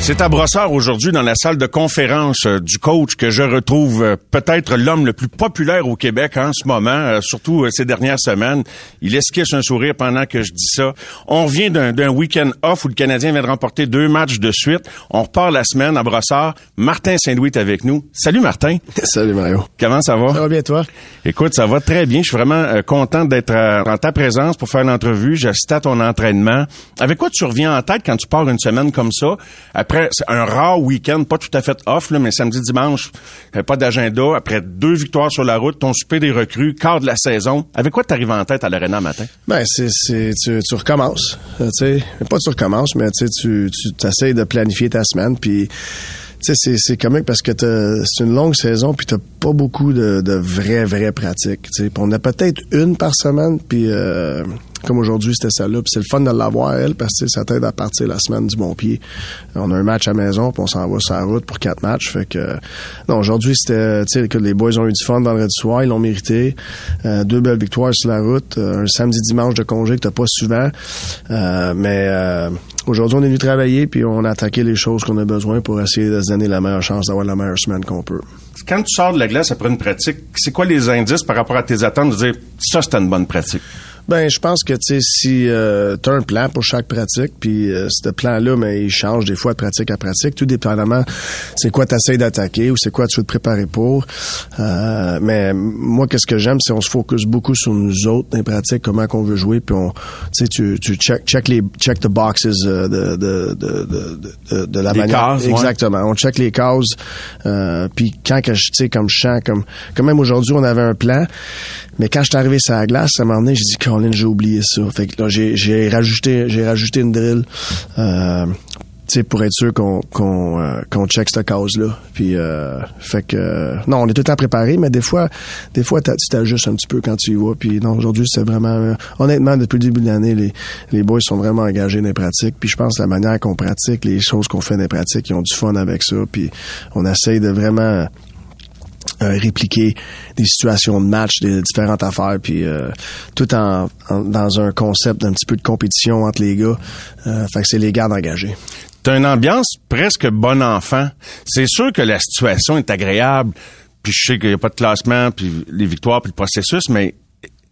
C'est à Brossard aujourd'hui dans la salle de conférence euh, du coach que je retrouve euh, peut-être l'homme le plus populaire au Québec en ce moment, euh, surtout ces dernières semaines. Il esquisse un sourire pendant que je dis ça. On revient d'un week-end off où le Canadien vient de remporter deux matchs de suite. On repart la semaine à Brossard. Martin Saint-Louis est avec nous. Salut Martin. Salut Mario. Comment ça va? Ça va bien toi? Écoute, ça va très bien. Je suis vraiment content d'être en ta présence pour faire l'entrevue. J'assiste à ton entraînement. Avec quoi tu reviens en tête quand tu pars une semaine comme ça? Après c'est un rare week-end, pas tout à fait off, mais samedi, dimanche, pas d'agenda. Après deux victoires sur la route, ton souper des recrues, quart de la saison. Avec quoi tu arrives en tête à l'Arena matin? Ben, c'est, tu, recommences. Euh, tu sais, pas tu recommences, mais tu, tu, essaies de planifier ta semaine, puis c'est, c'est comique parce que c'est une longue saison puis t'as pas beaucoup de, de vraies, vraies pratiques. sais On a peut-être une par semaine, puis euh, comme aujourd'hui, c'était celle-là. Puis c'est le fun de l'avoir, elle, parce que ça t'aide à partir la semaine du bon pied. On a un match à maison, puis on s'en va sur la route pour quatre matchs. Fait que non, aujourd'hui, c'était tu sais que les boys ont eu du fun vendredi soir, ils l'ont mérité. Euh, deux belles victoires sur la route, euh, un samedi dimanche de congé que t'as pas souvent. Euh, mais aujourd'hui, on est venu travailler, puis on a attaqué les choses qu'on a besoin pour essayer de se donner la meilleure chance d'avoir la meilleure semaine qu'on peut. Quand tu sors de la glace après une pratique, c'est quoi les indices par rapport à tes attentes de dire ça, c'était une bonne pratique? Ben, je pense que tu sais, si euh, tu as un plan pour chaque pratique, puis euh, ce plan-là, mais il change des fois de pratique à pratique, tout dépendamment c'est quoi tu essaies d'attaquer ou c'est quoi tu veux te préparer pour. Euh, mais moi, qu'est-ce que j'aime, c'est on se focus beaucoup sur nous autres les pratiques, comment qu'on veut jouer, puis on, tu sais, tu, tu check, check les check the boxes euh, de, de, de, de, de la les manière. Cases, Exactement. On check les cases. puis quand que je, tu sais, comme je sens, comme, quand même aujourd'hui, on avait un plan, mais quand je suis arrivé sur la glace, à un moment donné, j'ai dit, Colin, j'ai oublié ça. Fait que là, j'ai, rajouté, j'ai rajouté une drill. Euh, pour être sûr qu'on qu'on euh, qu'on check cette cause là puis euh, fait que non on est tout le temps préparé mais des fois des fois tu t'ajustes un petit peu quand tu y vas puis non aujourd'hui c'est vraiment euh, honnêtement depuis le début de l'année les les boys sont vraiment engagés dans les pratiques puis je pense la manière qu'on pratique les choses qu'on fait dans les pratiques ils ont du fun avec ça puis on essaye de vraiment euh, répliquer des situations de match, des différentes affaires, puis euh, tout en, dans un concept d'un petit peu de compétition entre les gars. Euh, fait que c'est les gars engagés. T'as une ambiance presque bon enfant. C'est sûr que la situation est agréable, puis je sais qu'il n'y a pas de classement, puis les victoires, puis le processus, mais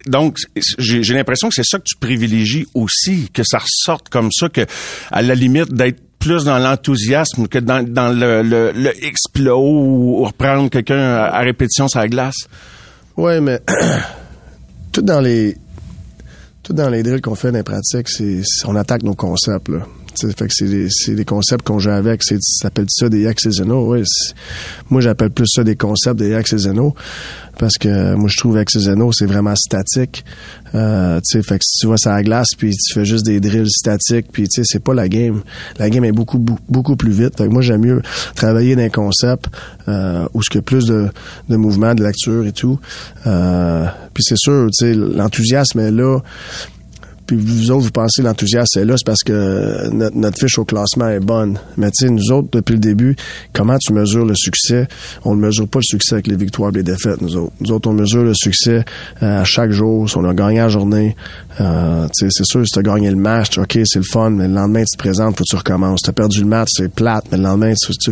donc, j'ai l'impression que c'est ça que tu privilégies aussi, que ça ressorte comme ça, que à la limite d'être plus dans l'enthousiasme que dans, dans le, le, le exploit ou, reprendre quelqu'un à, répétition sur la glace. Oui, mais tout dans les tout dans les drills qu'on fait dans les pratiques, c'est on attaque nos concepts là. fait que c'est des, des, concepts qu'on joue avec. Ça s'appelle ça des X et Zeno. Ouais, moi, j'appelle plus ça des concepts des X et Zeno parce que moi je trouve avec Zeno c'est vraiment statique. Euh, tu sais, fait que si tu vas sur la glace puis tu fais juste des drills statiques puis tu sais c'est pas la game. La game est beaucoup beaucoup plus vite. Fait que moi j'aime mieux travailler dans un concept euh, où ce que plus de, de mouvement, de lecture et tout. Euh, puis c'est sûr, tu sais l'enthousiasme est là puis vous autres, vous pensez l'enthousiasme est là, c'est parce que notre, fiche au classement est bonne. Mais tu sais, nous autres, depuis le début, comment tu mesures le succès? On ne mesure pas le succès avec les victoires et les défaites, nous autres. Nous autres, on mesure le succès euh, à chaque jour. Si on a gagné la journée, euh, c'est sûr, si tu as gagné le match, OK, c'est le fun, mais le lendemain, tu te présentes, faut que tu recommences. Tu as perdu le match, c'est plate, mais le lendemain, tu, tu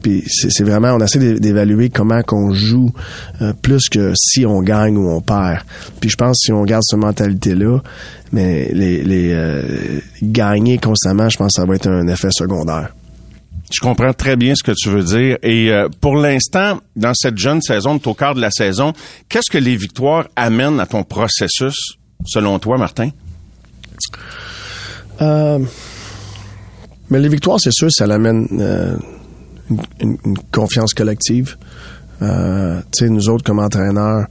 puis c'est vraiment, on essaie d'évaluer comment qu'on joue euh, plus que si on gagne ou on perd. Puis je pense que si on garde cette mentalité-là, mais les, les euh, gagner constamment, je pense que ça va être un effet secondaire. Je comprends très bien ce que tu veux dire. Et euh, pour l'instant, dans cette jeune saison, au quart de la saison, qu'est-ce que les victoires amènent à ton processus, selon toi, Martin? Euh, mais les victoires, c'est sûr, ça l'amène une, confiance collective. Euh, nous autres, comme entraîneurs,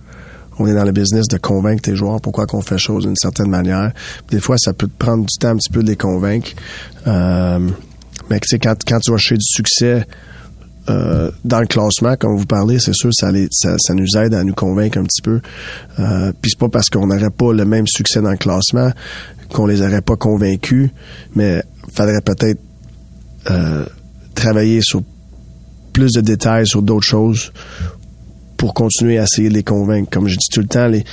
on est dans le business de convaincre tes joueurs pourquoi qu'on fait choses d'une certaine manière. Des fois, ça peut te prendre du temps un petit peu de les convaincre. Euh, mais tu sais, quand, quand tu vas chercher du succès euh, dans le classement, comme vous parlez, c'est sûr, ça, ça, ça, nous aide à nous convaincre un petit peu. Euh, Puis c'est pas parce qu'on n'aurait pas le même succès dans le classement qu'on les aurait pas convaincus, mais faudrait peut-être euh, travailler sur plus de détails sur d'autres choses pour continuer à essayer de les convaincre. Comme je dis tout le temps, les,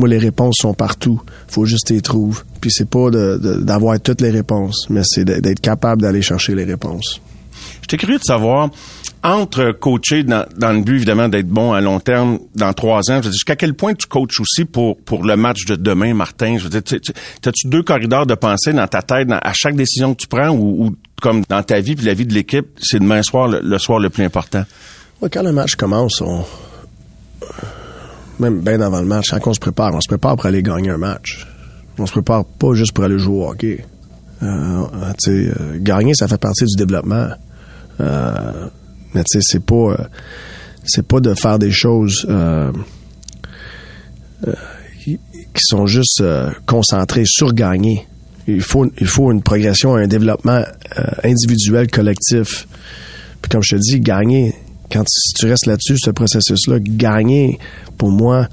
moi, les réponses sont partout. faut juste les trouver. Puis c'est pas d'avoir toutes les réponses, mais c'est d'être capable d'aller chercher les réponses. J'étais curieux de savoir, entre coacher dans, le but, évidemment, d'être bon à long terme dans trois ans, jusqu'à quel point tu coaches aussi pour, le match de demain, Martin? Je veux dire, as-tu deux corridors de pensée dans ta tête à chaque décision que tu prends ou, comme dans ta vie puis la vie de l'équipe, c'est demain soir le, soir le plus important? quand le match commence, on même bien avant le match, quand on se prépare, on se prépare pour aller gagner un match. On se prépare pas juste pour aller jouer au hockey. Euh, euh, euh gagner, ça fait partie du développement. Euh, mais tu c'est pas c'est pas de faire des choses qui, sont juste concentrées sur gagner. Il faut il faut une progression, un développement individuel, collectif. Puis comme je te dis, gagner, quand tu restes là-dessus, ce processus-là, gagner, pour moi,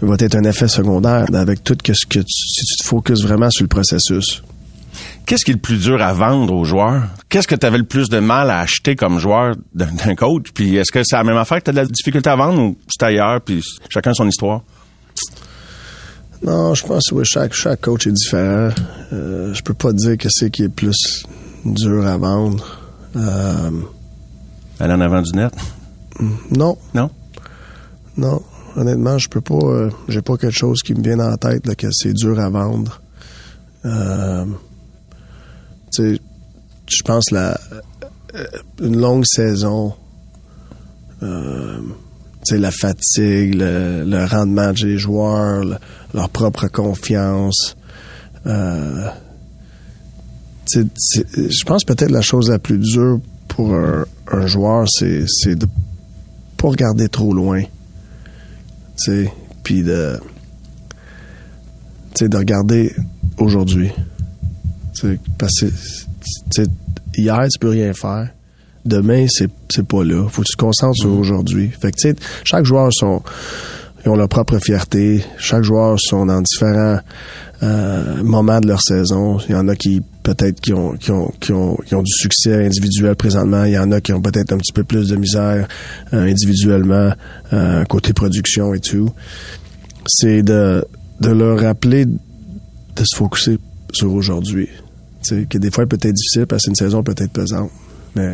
va être un effet secondaire avec tout ce que tu, si tu te focuses vraiment sur le processus. Qu'est-ce qui est le plus dur à vendre aux joueurs? Qu'est-ce que tu avais le plus de mal à acheter comme joueur d'un coach? Puis est-ce que c'est la même affaire que tu as de la difficulté à vendre ou c'est ailleurs, puis chacun son histoire? Non, je pense que chaque, chaque coach est différent. Euh, je peux pas dire que c'est qui est plus dur à vendre. Euh, Aller en avant du net? Non. Non? Non. Honnêtement, je peux pas. Euh, j'ai pas quelque chose qui me vient en tête là, que c'est dur à vendre. Euh, je pense la euh, une longue saison, euh, la fatigue, le, rendement des joueurs, leur propre confiance. Euh, je pense peut-être la chose la plus dure pour un, joueur, c'est, de pas regarder trop loin. Puis de, de regarder aujourd'hui. Parce que hier, tu peux rien faire. Demain, c'est, pas là. Faut que tu te concentres sur mm. aujourd'hui. Fait que, chaque joueur sont, ils ont leur propre fierté. Chaque joueur sont dans différents euh, moments de leur saison. Il y en a qui peut-être qui ont, qui ont, qui ont, qui ont du succès individuel présentement. Il y en a qui ont peut-être un petit peu plus de misère euh, individuellement, euh, côté production et tout. C'est de, de leur rappeler de se focuser sur aujourd'hui que des fois, peut être difficile parce que une saison peut être pesante. Mais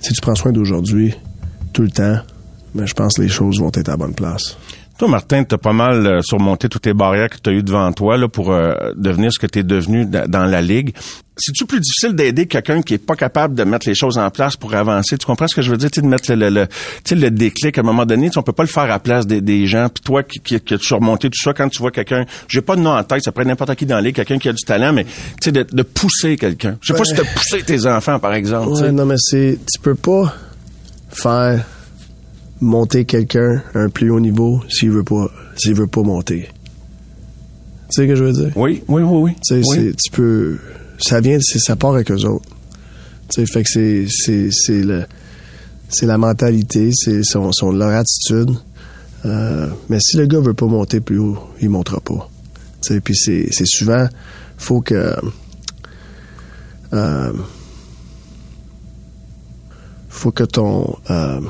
si tu prends soin d'aujourd'hui, tout le temps, mais je pense que les choses vont être à bonne place. Toi, Martin, tu as pas mal euh, surmonté toutes les barrières que tu as eues devant toi là, pour euh, devenir ce que tu es devenu dans la Ligue. C'est-tu plus difficile d'aider quelqu'un qui est pas capable de mettre les choses en place pour avancer? Tu comprends ce que je veux dire? de mettre le, le, le déclic à un moment donné. On peut pas le faire à la place des, gens. Puis toi qui, qui, qui as surmonté tout ça, quand tu vois quelqu'un, j'ai pas de nom en tête, ça pourrait n'importe qui dans la Ligue, quelqu'un qui a du talent, mais de, de pousser quelqu'un. Je sais pas si tu as poussé tes enfants, par exemple. Ouais, non, mais c'est... Tu peux pas faire monter quelqu'un à un plus haut niveau s'il veut pas s'il veut pas monter. Tu sais ce que je veux dire? Oui, oui, oui, oui. Tu peux ça vient ça part avec eux autres. Tu sais fait que c'est le c'est la mentalité, c'est son, son leur attitude. Euh, mais si le gars veut pas monter plus haut, il montera pas. Tu sais puis c'est c'est souvent faut que euh, faut que ton euh,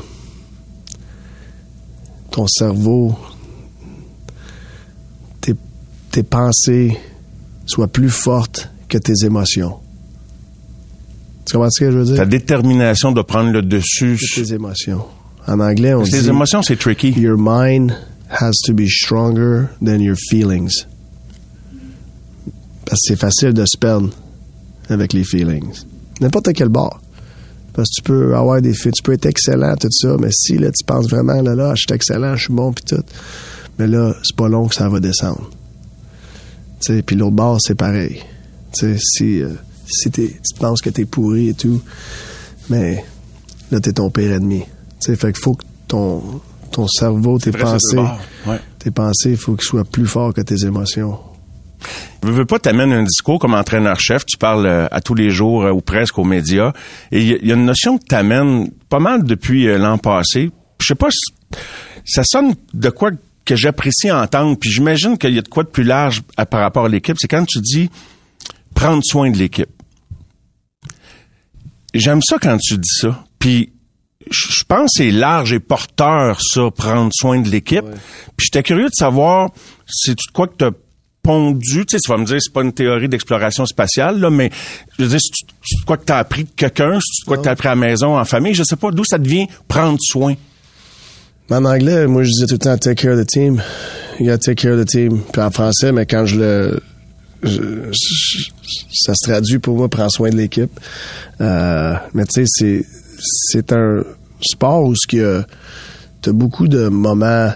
ton cerveau, tes, tes pensées soient plus fortes que tes émotions. Tu comprends ce que je veux dire? Ta détermination de prendre le dessus. sur tes émotions. En anglais, on dit... Les émotions, c'est tricky. Your mind has to be stronger than your feelings. Parce que c'est facile de se perdre avec les feelings. N'importe quel bord. Parce que tu peux avoir des tu peux être excellent, tout ça, mais si là, tu penses vraiment, là, là, je suis excellent, je suis bon, puis tout, mais là, c'est pas long que ça va descendre. Puis l'autre bord, c'est pareil. sais si euh, si tu penses que t'es pourri et tout, mais là, t'es ton pire ennemi. sais fait qu'il faut que ton, ton cerveau, tes pensées, tes pensées, il faut qu'ils soient plus forts que tes émotions. Je veux pas t'amener un discours comme entraîneur-chef, tu parles euh, à tous les jours euh, ou presque aux médias, et il y, a une notion que t'amènes pas mal depuis euh, l'an passé. Je sais pas, ça sonne de quoi que j'apprécie entendre, puis j'imagine qu'il y a de quoi de plus large par rapport à l'équipe, c'est quand tu dis prendre soin de l'équipe. J'aime ça quand tu dis ça, puis je pense que c'est large et porteur, ça, prendre soin de l'équipe. Puis j'étais curieux de savoir, c'est de quoi que t'as pondu, tu sais, tu vas me dire, c'est pas une théorie d'exploration spatiale, là, mais je veux dire, c'est quoi que t'as appris de quelqu'un, c'est quoi que t'as appris à la maison, en famille, je sais pas, d'où ça devient prendre soin? En anglais, moi, je disais tout le temps take care of the team. You gotta take care of the team. Puis en français, mais quand je le. ça se traduit pour moi, prends soin de l'équipe. Euh, mais tu sais, c'est, c'est un sport où tu as beaucoup de moments, euh,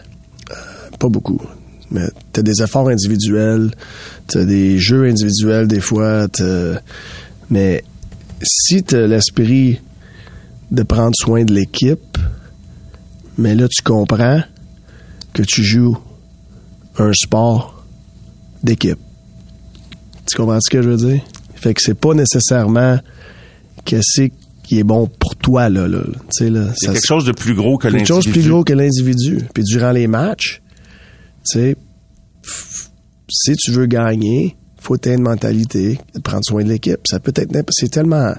pas beaucoup, mais tu as des efforts individuels, tu as des jeux individuels des fois, mais si tu as l'esprit de prendre soin de l'équipe, mais là, tu comprends que tu joues un sport d'équipe. Tu comprends ce que je veux dire? Fait que c'est pas nécessairement qu'est-ce qui est bon pour toi, là. là. C'est quelque chose de plus gros que l'individu. Quelque chose de plus gros que l'individu. Puis durant les matchs, sais, si tu veux gagner, faut avoir une mentalité prendre soin de l'équipe. Ça peut être c'est tellement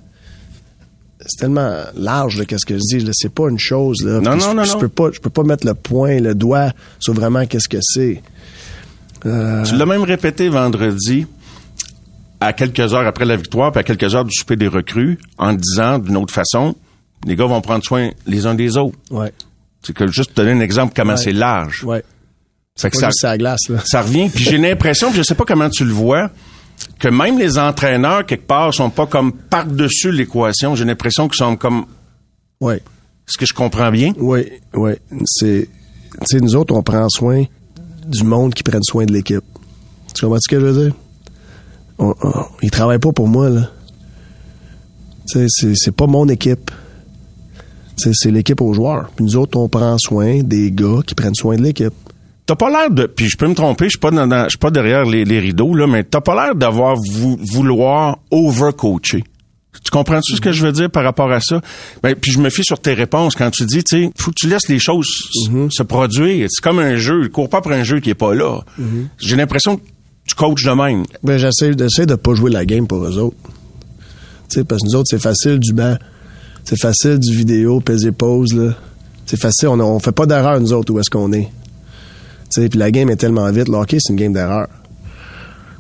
c'est tellement large de qu'est-ce que je dis. C'est pas une chose. Là. Non, non, non, je, peux pas, je peux pas mettre le point, le doigt sur vraiment qu'est-ce que c'est. Euh... Tu l'as même répété vendredi à quelques heures après la victoire, puis à quelques heures du souper des recrues, en disant d'une autre façon, les gars vont prendre soin les uns des autres. Ouais. C'est que juste te donner un exemple comment c'est large. Ouais. Que ça, ça glace. Là. Ça revient. Puis j'ai l'impression, je sais pas comment tu le vois, que même les entraîneurs, quelque part, sont pas comme par-dessus l'équation. J'ai l'impression qu'ils sont comme... Oui. Est-ce que je comprends bien? Oui, oui. C'est... Tu sais, nous autres, on prend soin du monde qui prenne soin de l'équipe. Tu comprends ce que je veux dire? On, ils travaillent pas pour moi, là. Tu sais, c'est pas mon équipe. C'est l'équipe aux joueurs. Puis nous autres, on prend soin des gars qui prennent soin de l'équipe. T'as pas l'air de, puis je peux me tromper, je suis pas je suis pas derrière les, rideaux là, mais t'as pas l'air d'avoir vouloir overcoacher. Tu comprends-tu ce que je veux dire par rapport à ça? Ben, puis je me fie sur tes réponses quand tu dis, tu sais, faut que tu laisses les choses mm-hmm. se produire. C'est comme un jeu. Cours pas pour un jeu qui est pas là. Mm-hmm. J'ai l'impression que tu coaches de même. Ben, j'essaie, d'essayer de pas jouer la game pour eux autres. Tu sais, parce que nous autres, c'est facile du banc. C'est facile du vidéo, peser pause, là. C'est facile. On, on fait pas d'erreur, nous autres, où est-ce qu'on est. Puis la game est tellement vite. Le hockey, c'est une game d'erreur.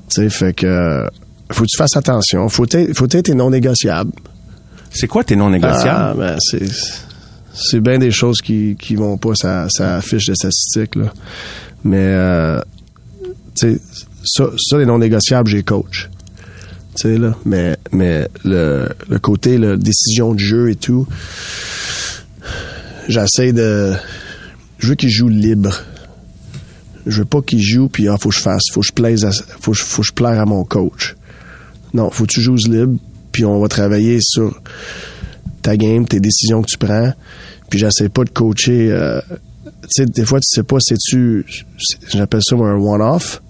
Tu fait que faut que tu fasses attention. Faut être, faut être non négociable. C'est quoi tes non négociables? Ah, ben, c'est, c'est bien des choses qui, qui vont pas ça, ça fiche de statistiques, là. Mais, euh, tu sais, ça, ça, les non négociables, j'ai coach. Tu sais, là. Mais, mais le, le côté, la décision de jeu et tout, j'essaie de, je veux qu'ils jouent libre je veux pas qu'il joue puis ah faut que je fasse, faut que je plaise, faut, faut que je plaire à mon coach. Non, faut que tu joues libre puis on va travailler sur ta game, tes décisions que tu prends. Puis j'essaie pas de coacher. Euh, tu sais, des fois tu sais pas c'est tu, j'appelle ça un one-off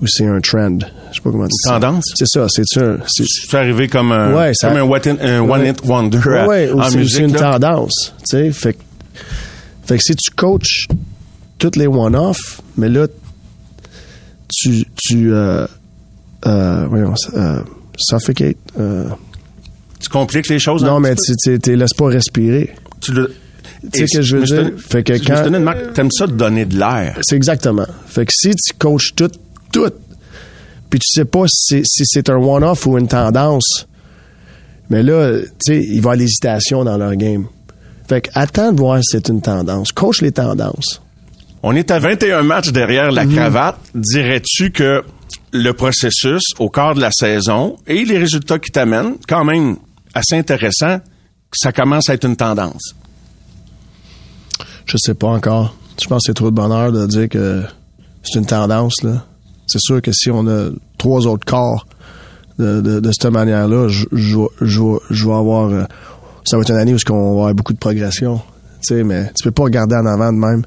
ou c'est un trend? Je sais pas comment dis. Tendance? C'est ça. C'est un. C'est arrivé comme un. Ouais, comme un, one hit wonder. Ouais, en c'est musique, une tendance. Tu sais, fait, fait que si tu coaches toutes les one-off, mais là, tu, tu euh, euh, voyons, euh, suffocate. Tu compliques les choses. Non, mais tu, tu, laisses pas respirer. Tu le. Tu sais ce que je veux dire? Fait que quand. T'aimes ça de donner de l'air. C'est exactement. Fait que si tu coaches tout, tout, puis tu sais pas si, si c'est un one-off ou une tendance, mais là, tu sais, il va y avoir l'hésitation dans leur game. Fait que attends de voir si c'est une tendance. Coach les tendances. On est à 21 matchs derrière la mhm. cravate. Dirais-tu que le processus au quart de la saison et les résultats qui t'amènent, quand même assez intéressant, ça commence à être une tendance? Je sais pas encore. Je pense que c'est trop de bonheur de dire que c'est une tendance. Là. C'est sûr que si on a trois autres corps de, cette manière-là, je, je, vais avoir... Euh, ça va être une année où on va avoir beaucoup de progression. mais tu peux pas regarder en avant de même.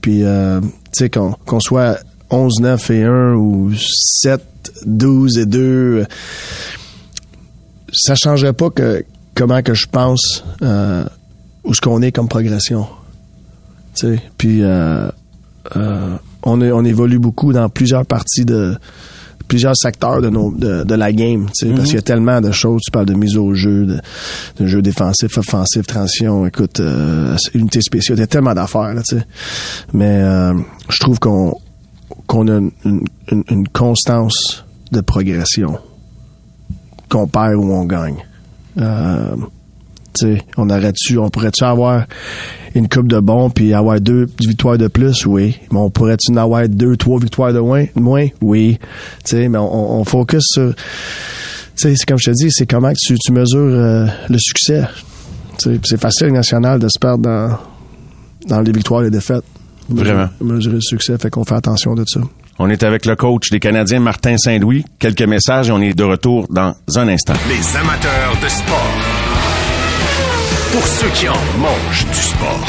Puis, euh, tu sais, qu'on soit 11, 9 et 1 ou 7, 12 et 2, ça changerait pas comment que je pense euh, où ce qu'on est comme progression. Tu sais, puis euh, euh, on évolue beaucoup dans plusieurs parties de plusieurs secteurs de, nos, de, de la game, tu sais, parce qu'il y a tellement de choses. Tu parles de mise au jeu, de, de jeu défensif, offensif, transition, écoute, euh, unité spéciale. Il y a tellement d'affaires, là, tu sais. Mais euh, je trouve qu'on qu'on a une, une, une constance de progression, qu'on perd ou on gagne. Euh, tu on aurait-tu, on pourrait-tu avoir une coupe de bons puis avoir deux victoires de plus, oui. Mais on pourrait-tu en avoir deux, trois victoires de moins, moins, oui. Tu mais on, on focus sur, tu c'est comme je te dis, c'est comment que tu, tu mesures euh, le succès. Tu c'est facile national de se perdre dans, dans les victoires et les défaites. Vraiment. Mesurer le succès, fait qu'on fait attention de ça. On est avec le coach des Canadiens, Martin Saint-Louis. Quelques messages et on est de retour dans un instant. Les amateurs de sport. Pour ceux qui en mangent du sport.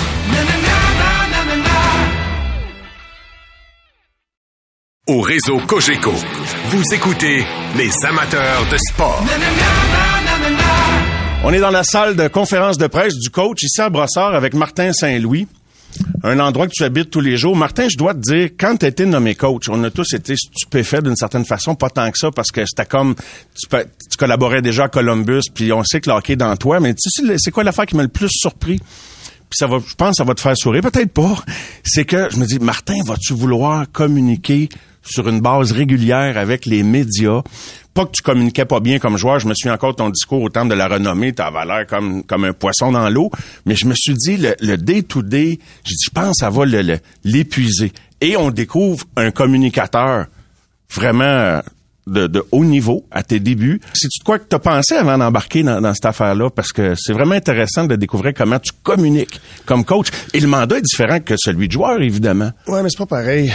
Au réseau Cogeco, vous écoutez les amateurs de sport. On est dans la salle de conférence de presse du coach ici à Brossard avec Martin Saint-Louis. Un endroit que tu habites tous les jours. Martin, je dois te dire, quand tu été nommé coach, on a tous été stupéfaits d'une certaine façon, pas tant que ça, parce que c'était comme, tu, collaborais déjà à Columbus, puis on sait que le hockey est dans toi, mais tu sais, c'est quoi l'affaire qui m'a le plus surpris? Puis ça va, je pense que ça va te faire sourire, peut-être pas. C'est que je me dis, Martin, vas-tu vouloir communiquer sur une base régulière avec les médias? Pas que tu communiquais pas bien comme joueur, je me souviens encore ton discours au temps de la renommée, t'avais l'air comme, comme un poisson dans l'eau, mais je me suis dit, le, le day-to-day, je pense ça va l'épuiser. Et on découvre un communicateur vraiment de, de haut niveau à tes débuts. C'est-tu de quoi que tu as pensé avant d'embarquer dans, dans cette affaire-là? Parce que c'est vraiment intéressant de découvrir comment tu communiques comme coach. Et le mandat est différent que celui de joueur, évidemment. Ouais, mais c'est pas pareil.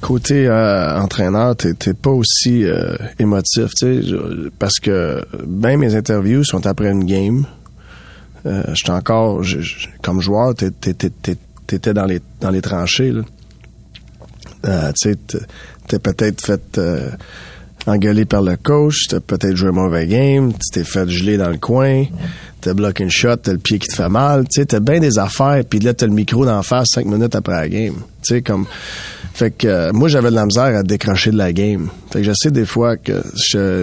Côté euh, entraîneur, t'es t'es pas aussi euh, émotif, parce que ben mes interviews sont après une game. Euh, J'étais encore, comme joueur, t'es- t'étais dans les dans les tranchées. Euh, tu sais, t'es- peut-être fait engueuler par le coach, t'as peut-être joué un mauvais game, tu t'es fait geler dans le coin, t'as bloqué une shot, t'as le pied qui te fait mal, tu sais, t'as bien des affaires, puis là t'as le micro d'en face cinq minutes après la game, tu sais comme, fait que euh, moi j'avais de la misère à décrocher de la game, fait que je sais des fois que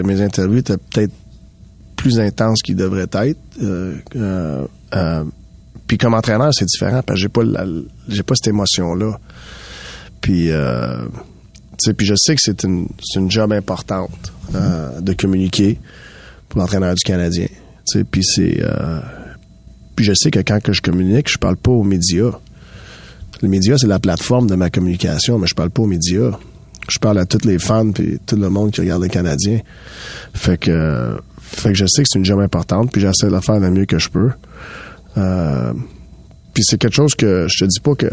mes interviews étaient peut-être plus intenses qu'ils devraient être, euh, euh, euh, puis comme entraîneur c'est différent parce que j'ai pas j'ai pas cette émotion là, puis euh, puis je sais que c'est une, une job importante euh, de communiquer pour l'entraîneur du Canadien. Puis c'est, euh, puis je sais que quand que je communique, je parle pas aux médias. Les médias, c'est la plateforme de ma communication, mais je parle pas aux médias. Je parle à tous les fans puis tout le monde qui regarde les Canadiens. Fait que, fait que je sais que c'est une job importante, puis j'essaie de la faire le mieux que je peux. Euh, puis c'est quelque chose que je te dis pas que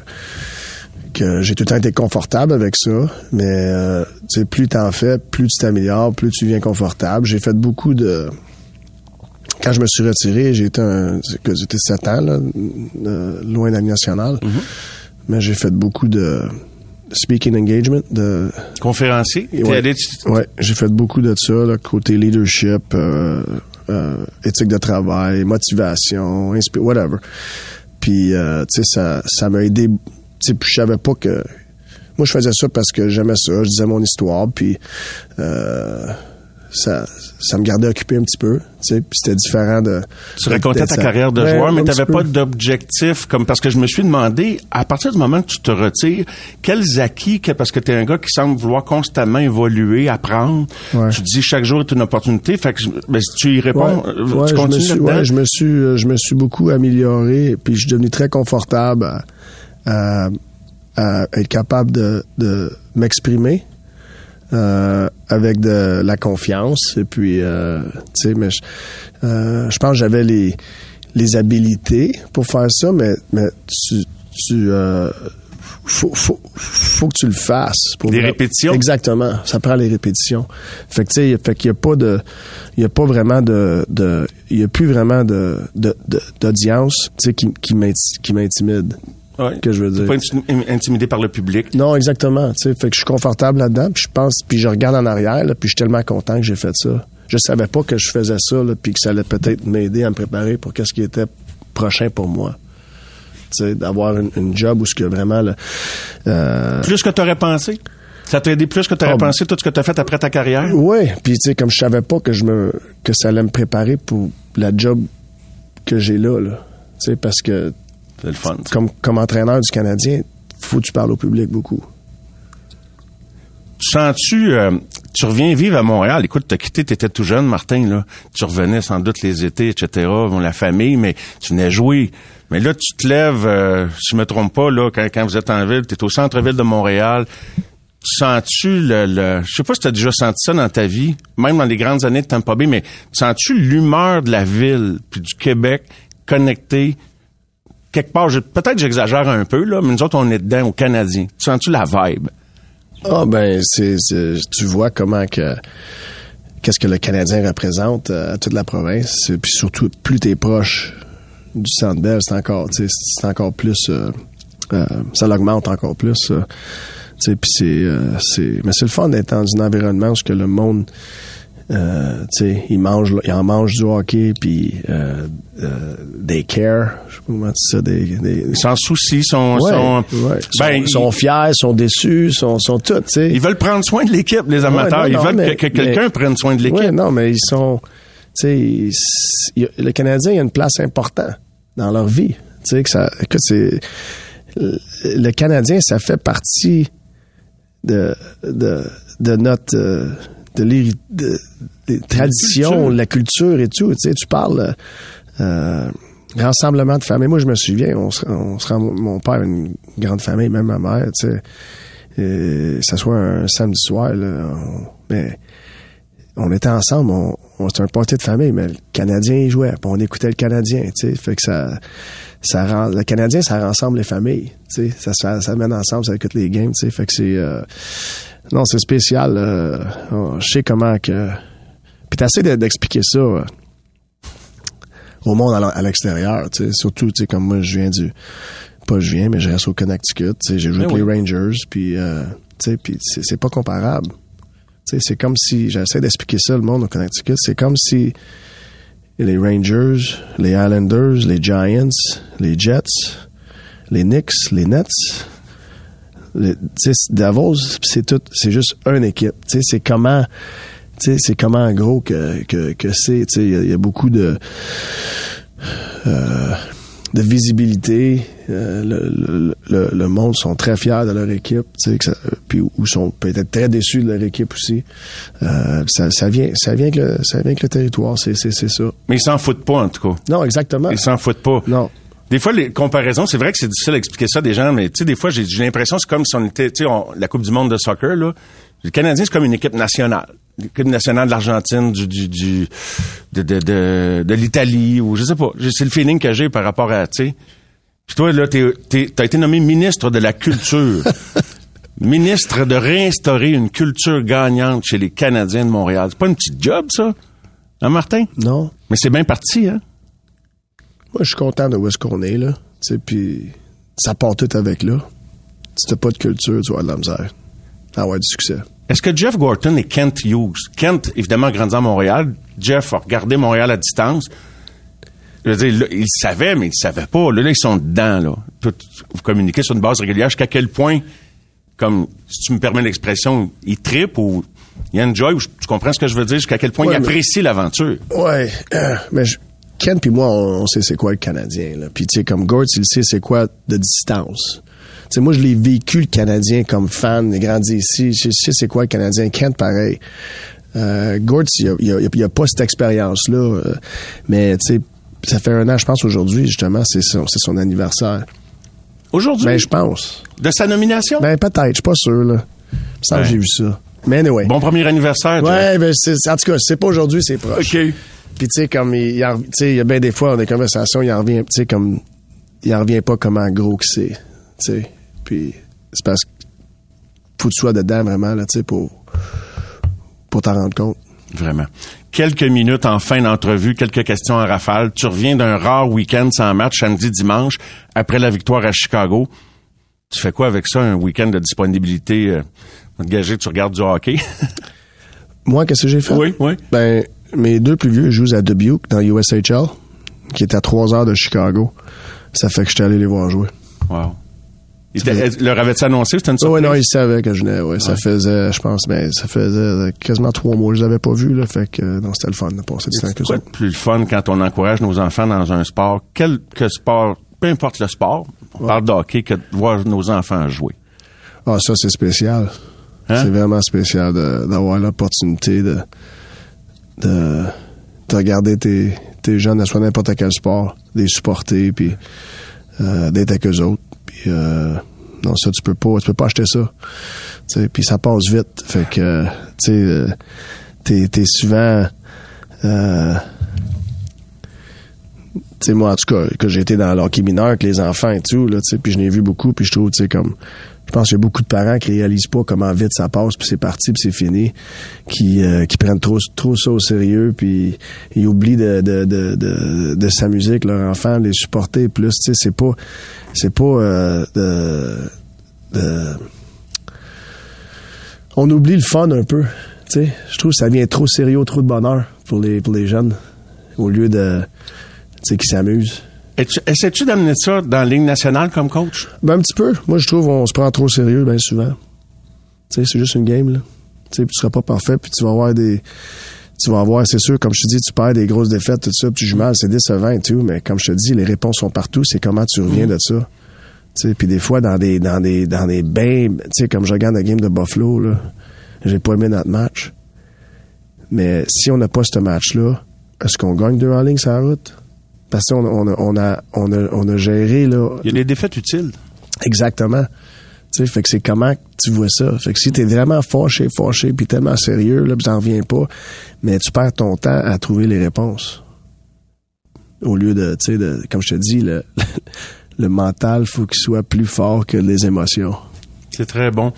que j'ai tout le temps été confortable avec ça, mais euh, tu sais, plus t'en fais, plus tu t'améliores, plus tu viens confortable. J'ai fait beaucoup de... Quand je me suis retiré, j'ai été un... J'étais 7 ans, là, euh, loin de la nationale, mais j'ai fait beaucoup de speaking engagement, de... Conférencier? T'es Ouais, allé- tu- ouais, j'ai fait beaucoup de ça, là, côté leadership, euh, euh, éthique de travail, motivation, whatever. Puis, euh, tu sais, ça, ça m'a aidé. Sais, puis je savais pas que. Moi, je faisais ça parce que j'aimais ça, je disais mon histoire, puis euh, ça, ça me gardait occupé un petit peu, tu sais, puis c'était différent de. Tu racontais ta carrière de Ouais, joueur, mais tu n'avais pas d'objectif, comme parce que je me suis demandé, à partir du moment que tu te retires, quels acquis, que- parce que tu es un gars qui semble vouloir constamment évoluer, apprendre, Ouais. tu dis chaque jour est une opportunité, fait que je- ben, si tu y réponds, Ouais, euh, tu je me continues suis, je me suis, je me suis beaucoup amélioré, puis je suis devenu très confortable à, à- à être capable de, de m'exprimer euh, avec de la confiance. Et puis, euh, tu sais, mais je, euh, je pense que j'avais les les habilités pour faire ça, mais mais tu tu euh, faut, faut, faut que tu le fasses. Pour Des vrai- répétitions? Exactement. Ça prend les répétitions. Fait que, tu sais, fait qu'il y a pas de, il y a pas vraiment de, de, il y a plus vraiment de, de, de- d'audience, tu sais, qui, qui m'intimide. Ouais. que je veux dire. pas inti- intimidé par le public. Non, exactement. Tu sais, fait que je suis confortable là-dedans, puis je pense, puis je regarde en arrière, là, puis je suis tellement content que j'ai fait ça. Je savais pas que je faisais ça, là, puis que ça allait peut-être m'aider à me préparer pour qu'est-ce qui était prochain pour moi. Tu sais, d'avoir une, une job où ce que vraiment, là, euh, Plus que tu aurais pensé. Ça t'a aidé plus que tu aurais Oh, pensé tout ce que tu as fait après ta carrière? Oui, puis tu sais, comme je savais pas que je me que ça allait me préparer pour la job que j'ai là, là. Tu sais, parce que C'est le fun. ça. comme, comme entraîneur du Canadien, faut que tu parles au public beaucoup. Tu sens-tu, euh, tu reviens vivre à Montréal? Écoute, t'as quitté, t'étais tout jeune, Martin, là. Tu revenais sans doute les étés, etc., bon, la famille, mais tu venais jouer. Mais là, tu te lèves, euh, si je me trompe pas, là, quand, quand vous êtes en ville, t'es au centre-ville de Montréal. Tu sens-tu le, le- je sais pas si t'as déjà senti ça dans ta vie, même dans les grandes années de Tampa Bay, mais sens-tu l'humeur de la ville puis du Québec connecté quelque part, je- peut-être j'exagère un peu, là, mais nous autres, on est dedans, aux Canadiens. Tu sens-tu la vibe? Ah ben c'est tu vois comment que qu'est-ce que le Canadien représente euh, à toute la province puis surtout plus t'es proche du Centre Bell c'est encore c'est encore plus euh, euh, ça l'augmente encore plus c'est mais c'est le fun d'être dans un environnement où le monde euh, tu sais, ils mangent, ils en mangent du hockey, puis euh, euh, des care, je sais pas comment tu ça, des, des, Ils s'en soucient, sont, Ouais, sont, ouais. ben, sont, sont fiers, sont déçus, sont, sont sais. ils veulent prendre soin de l'équipe, les amateurs. Ouais, non, ils veulent mais- que, que quelqu'un prenne soin de l'équipe. Non, mais ils sont, ils- il le Canadien il a une place importante dans leur vie. Tu sais que ça, écoute, c'est le Canadien, ça fait partie de de, de notre euh, de de- des traditions, la culture et tout. Tu sais, tu parles. Euh, rassemblement de famille. Moi, je me souviens, on se, on se rend, mon père a une grande famille, même ma mère, tu sais. Et ça soit un samedi soir, là, on, mais on était ensemble, on, on- c'était un party de famille, mais le Canadien il jouait, puis on écoutait le Canadien, tu sais, fait que ça, ça rend, le Canadien ça rassemble les familles, tu sais, ça, ça, ça mène ensemble, ça écoute les games, tu sais, fait que c'est, euh, non, c'est spécial, euh, oh, je sais comment que, puis t'essaies de- d'expliquer ça euh, au monde à l'extérieur, tu sais, surtout, tu sais, comme moi, je viens du, pas je viens, mais je reste au Connecticut, tu sais, j'ai joué Ben avec oui. les Rangers, puis, euh, tu sais, puis c'est pas comparable. Tu sais, c'est comme si, j'essaie d'expliquer ça, le monde au Connecticut, c'est comme si les Rangers, les Islanders, les Giants, les Jets, les Knicks, les Nets, Davos, c'est tout, c'est juste une équipe. Tu sais, c'est comment, tu sais, c'est comment en gros que, que, que c'est, tu sais, il y a- il y, a beaucoup de, euh, de visibilité. Euh, le, le, monde sont très fiers de leur équipe, tu sais, que ça- puis ou sont peut-être très déçus de leur équipe aussi. Euh, ça, ça vient, ça vient avec le, ça vient avec le territoire, c'est, c'est, c'est ça. Mais ils s'en foutent pas, en tout cas. Non, exactement. Ils s'en foutent pas. Non. Des fois, les comparaisons, c'est vrai que c'est difficile à expliquer ça à des gens, mais tu sais, des fois, j'ai l'impression que c'est comme si on était, tu sais, la Coupe du monde de soccer, là. Le Canadien, c'est comme une équipe nationale. L'équipe nationale de l'Argentine, du, du, du, de, de, de, de l'Italie, ou je sais pas. C'est le feeling que j'ai par rapport à, tu sais. Puis toi, là, t'es, t'es, t'as été nommé ministre de la Culture. ministre de réinstaurer une culture gagnante chez les Canadiens de Montréal. C'est pas un petit job, ça? Hein, Martin? Non. Mais c'est bien parti, hein? Moi, je suis content de où est-ce qu'on est, là. Tu sais, puis ça part tout avec là. Si t'as pas de culture, tu vas avoir de la misère. Ah ouais, du succès. Est-ce que Jeff Gorton et Kent Hughes, Kent, évidemment, grandi à Montréal, Jeff a regardé Montréal à distance. Je veux dire, là, ils savaient, mais ils savaient pas. Là, là, ils sont dedans, là. Tout- vous communiquez sur une base régulière jusqu'à quel point, comme, si tu me permets l'expression, ils trippent ou ils enjoy, ou tu comprends ce que je veux dire, jusqu'à quel point Ouais, ils mais- apprécient l'aventure. Ouais, euh, mais je- Ken puis moi, on, on sait c'est quoi le Canadien. Là. Puis tu sais, comme Gord, il sait c'est quoi de distance. Tu sais, moi, je l'ai vécu le Canadien comme fan, j'ai grandi ici. Je sais c'est quoi le Canadien. Kent, pareil. Euh, Gord, il a, il a- pas cette expérience-là. euh, mais tu sais, ça fait un an, je pense, aujourd'hui, justement, c'est son, anniversaire. Aujourd'hui, Ben, je pense. de sa nomination? Ben, peut-être, je suis pas sûr, là. Ça, Ouais. j'ai vu ça. Mais anyway. bon premier anniversaire, Jeff. Ouais, ben, en tout cas, c'est pas aujourd'hui, c'est proche. OK. Puis tu sais comme il, il en- tu sais il y a bien des fois dans des conversations, il en revient tu sais comme il en revient pas comment gros que c'est, tu sais. Puis c'est parce que faut que tu sois dedans vraiment là, tu sais pour pour t'en rendre compte. Vraiment. Quelques minutes en fin d'entrevue, quelques questions en rafale. Tu reviens d'un rare week-end sans match samedi, dimanche, après la victoire à Chicago. Tu fais quoi avec ça, un week-end de disponibilité? Euh, on que tu regardes du hockey? Moi qu'est-ce que j'ai fait? Oui, oui. Ben mes deux plus vieux jouent à Dubuque dans USHL qui est à trois heures de Chicago. Ça fait que j'étais allé les voir jouer. wow. Leur avait-tu annoncé? C'était une Oui, non, ils savaient que je venais, ouais. Ça faisait, je pense, mais ça faisait quasiment trois mois que je les avais pas vus, là. Fait que, euh, non, c'était le fun de passer du temps C'est que ça. plus le fun quand on encourage nos enfants dans un sport, quel que sport, peu importe le sport, on parle de hockey, que de voir nos enfants jouer? Ah, ça, c'est spécial. Hein? C'est vraiment spécial d'avoir l'opportunité de, de, de regarder tes, tes jeunes à soit n'importe quel sport, les supporter, puis euh, d'être avec eux autres. Puis, euh, non, ça, tu peux pas, tu peux pas acheter ça. Tu sais, Puis ça passe vite. Fait que, euh, tu sais, euh, t'es, t'es souvent... Euh, tu sais, moi, en tout cas, que j'ai été dans l'hockey mineur avec les enfants et tout, là, puis je n'ai vu beaucoup, puis je trouve, tu sais, comme, pense qu'il y a beaucoup de parents qui réalisent pas comment vite ça passe, puis c'est parti, puis c'est fini, qui, euh, qui prennent trop, trop ça au sérieux, puis ils oublient de, de, de, de, s'amuser avec leur enfant, les supporter plus, tu sais, c'est pas, c'est pas euh, de, on oublie le fun un peu, tu sais, je trouve que ça devient trop sérieux, trop de bonheur pour les, pour les jeunes, au lieu de, tu sais, qu'ils s'amusent. Essaies-tu d'amener ça dans la Ligue nationale comme coach? Ben, un petit peu. Moi, je trouve qu'on se prend trop sérieux, bien souvent. Tu sais, c'est juste une game, là. Tu sais, tu seras pas parfait, puis tu vas avoir des... Tu vas avoir, c'est sûr, comme je te dis, tu perds des grosses défaites, tout ça, puis tu joues mal, c'est décevant et tout, mais comme je te dis, les réponses sont partout, c'est comment tu reviens de ça. Tu sais, puis des fois, dans des, dans des, dans des bains, tu sais, comme je regarde la game de Buffalo, là, j'ai pas aimé notre match. Mais si on n'a pas ce match-là, est-ce qu'on gagne deux en ligne sur la route? Parce qu'on on a, on a, on a, on a géré, là, Il y a des défaites utiles. Exactement. Tu sais, fait que c'est comment tu vois ça. Fait que si t'es vraiment fâché, fâché, puis tellement sérieux, là, t'en reviens pas, mais tu perds ton temps à trouver les réponses. Au lieu de, tu sais, de, comme je te dis, le, le mental, faut qu'il soit plus fort que les émotions. C'est très bon.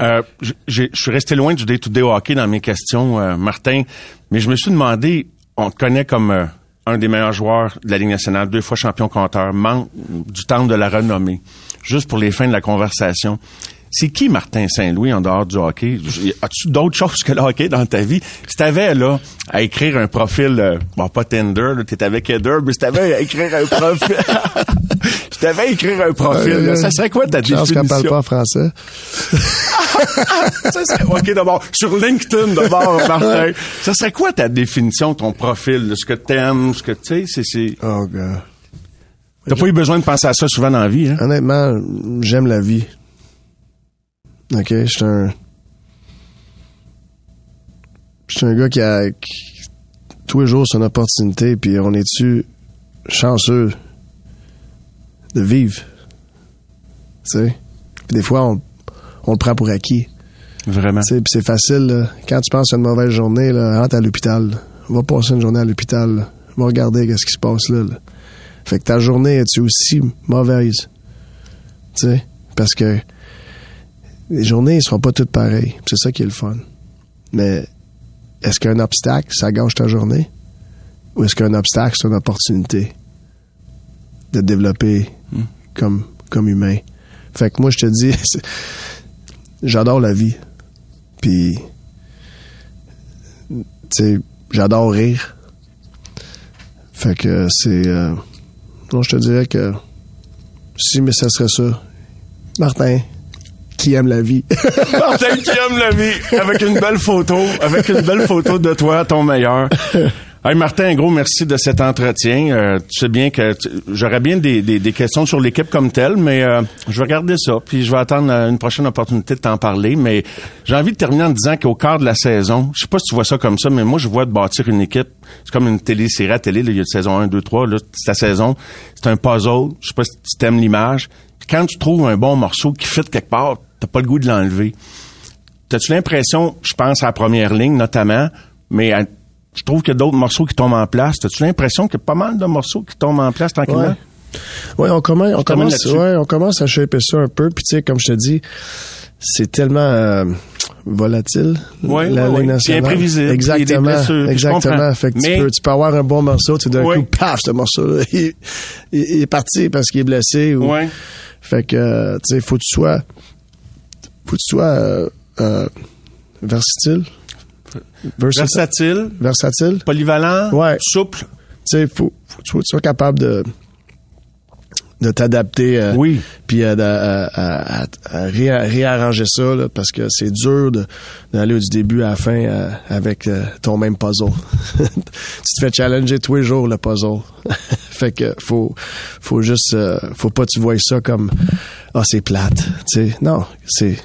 Euh, je suis resté loin du day-to-day hockey dans mes questions, euh, Martin, mais je me suis demandé, on te connaît comme euh, un des meilleurs joueurs de la Ligue nationale, deux fois champion compteur, manque du temps de la renommée. Juste pour les fins de la conversation. C'est qui Martin Saint-Louis en dehors du hockey? As-tu d'autres choses que le hockey dans ta vie? Si t'avais, là, à écrire un profil, euh, bon, pas Tinder, là, t'es avec Heather, mais si t'avais à écrire un profil, si t'avais à écrire un profil, là, ça serait quoi ta Je pense définition? qu'elle parle pas en français. Ça serait- OK, d'abord, sur LinkedIn, d'abord, Martin, ça serait quoi ta définition, ton profil, de ce que t'aimes, ce que tu sais, c'est, c'est... Oh, God. T'as pas eu besoin de penser à ça souvent dans la vie, hein? Honnêtement, j'aime la vie. OK, je suis un... Je suis un gars qui a... qui- tous les jours, c'est une opportunité, puis on est-tu chanceux de vivre? Tu sais? Puis des fois, on, on le prend pour acquis. Vraiment. Tu sais, puis c'est facile, là. Quand tu penses à une mauvaise journée, là, rentre à l'hôpital. Va passer une journée à l'hôpital. Va regarder qu'est-ce qui se passe là, là. Fait que ta journée est-tu aussi mauvaise? Tu sais? Parce que les journées ne seront pas toutes pareilles. C'est ça qui est le fun. Mais est-ce qu'un obstacle, ça gâche ta journée? Ou est-ce qu'un obstacle, c'est une opportunité de développer comme, comme humain? Fait que moi, je te dis, c'est- j'adore la vie. Puis, tu sais, j'adore rire. Fait que c'est. euh, non, je te dirais que si, mais ça serait ça. Martin, qui aime la vie. Martin qui aime la vie, avec une belle photo, avec une belle photo de toi, ton meilleur. Hey Martin, un gros merci de cet entretien. Euh, tu sais bien que j'aurais bien des, des, des questions sur l'équipe comme telle, mais euh, je vais regarder ça, puis je vais attendre euh, une prochaine opportunité de t'en parler. Mais j'ai envie de terminer en disant qu'au quart de la saison, je sais pas si tu vois ça comme ça, mais moi je vois de bâtir une équipe. C'est comme une télésérie à télé, là, il y a saison 1, 2, 3, là, c'est la saison. C'est un puzzle. Je sais pas si tu t'aimes l'image. Quand tu trouves un bon morceau qui fit quelque part, t'as pas le goût de l'enlever. T'as-tu l'impression, je pense à la première ligne notamment, mais à- je trouve qu'il y a d'autres morceaux qui tombent en place. T'as-tu l'impression qu'il y a pas mal de morceaux qui tombent en place tranquillement? Ouais. Oui, on commence, on commence, ouais, on commence à shaper ça un peu. Puis tu sais, comme je te dis, c'est tellement euh, volatile. Ouais, la ouais. nationale. Puis imprévisible. Exactement. blessures, exactement. Fait que Mais- tu, peux, tu peux avoir un bon morceau, tu d'un Ouais. coup, paf, ce morceau-là, il, il- il est parti parce qu'il est blessé. Ou, Ouais. Fait que, tu sais, faut que tu sois, faut que tu sois euh, euh, versatile. Versatile. Versatile, polyvalent, Ouais. souple. tu sais, faut, faut que tu sois capable de de t'adapter. euh, Oui. Puis euh, de- à, à- à- à réa- réarranger ça, là, parce que c'est dur d'aller du début à la fin euh, avec euh, ton même puzzle. tu te fais challenger tous les jours le puzzle. fait que faut faut juste euh, faut pas que tu vois ça comme ah c'est plate. Tu sais, non, c'est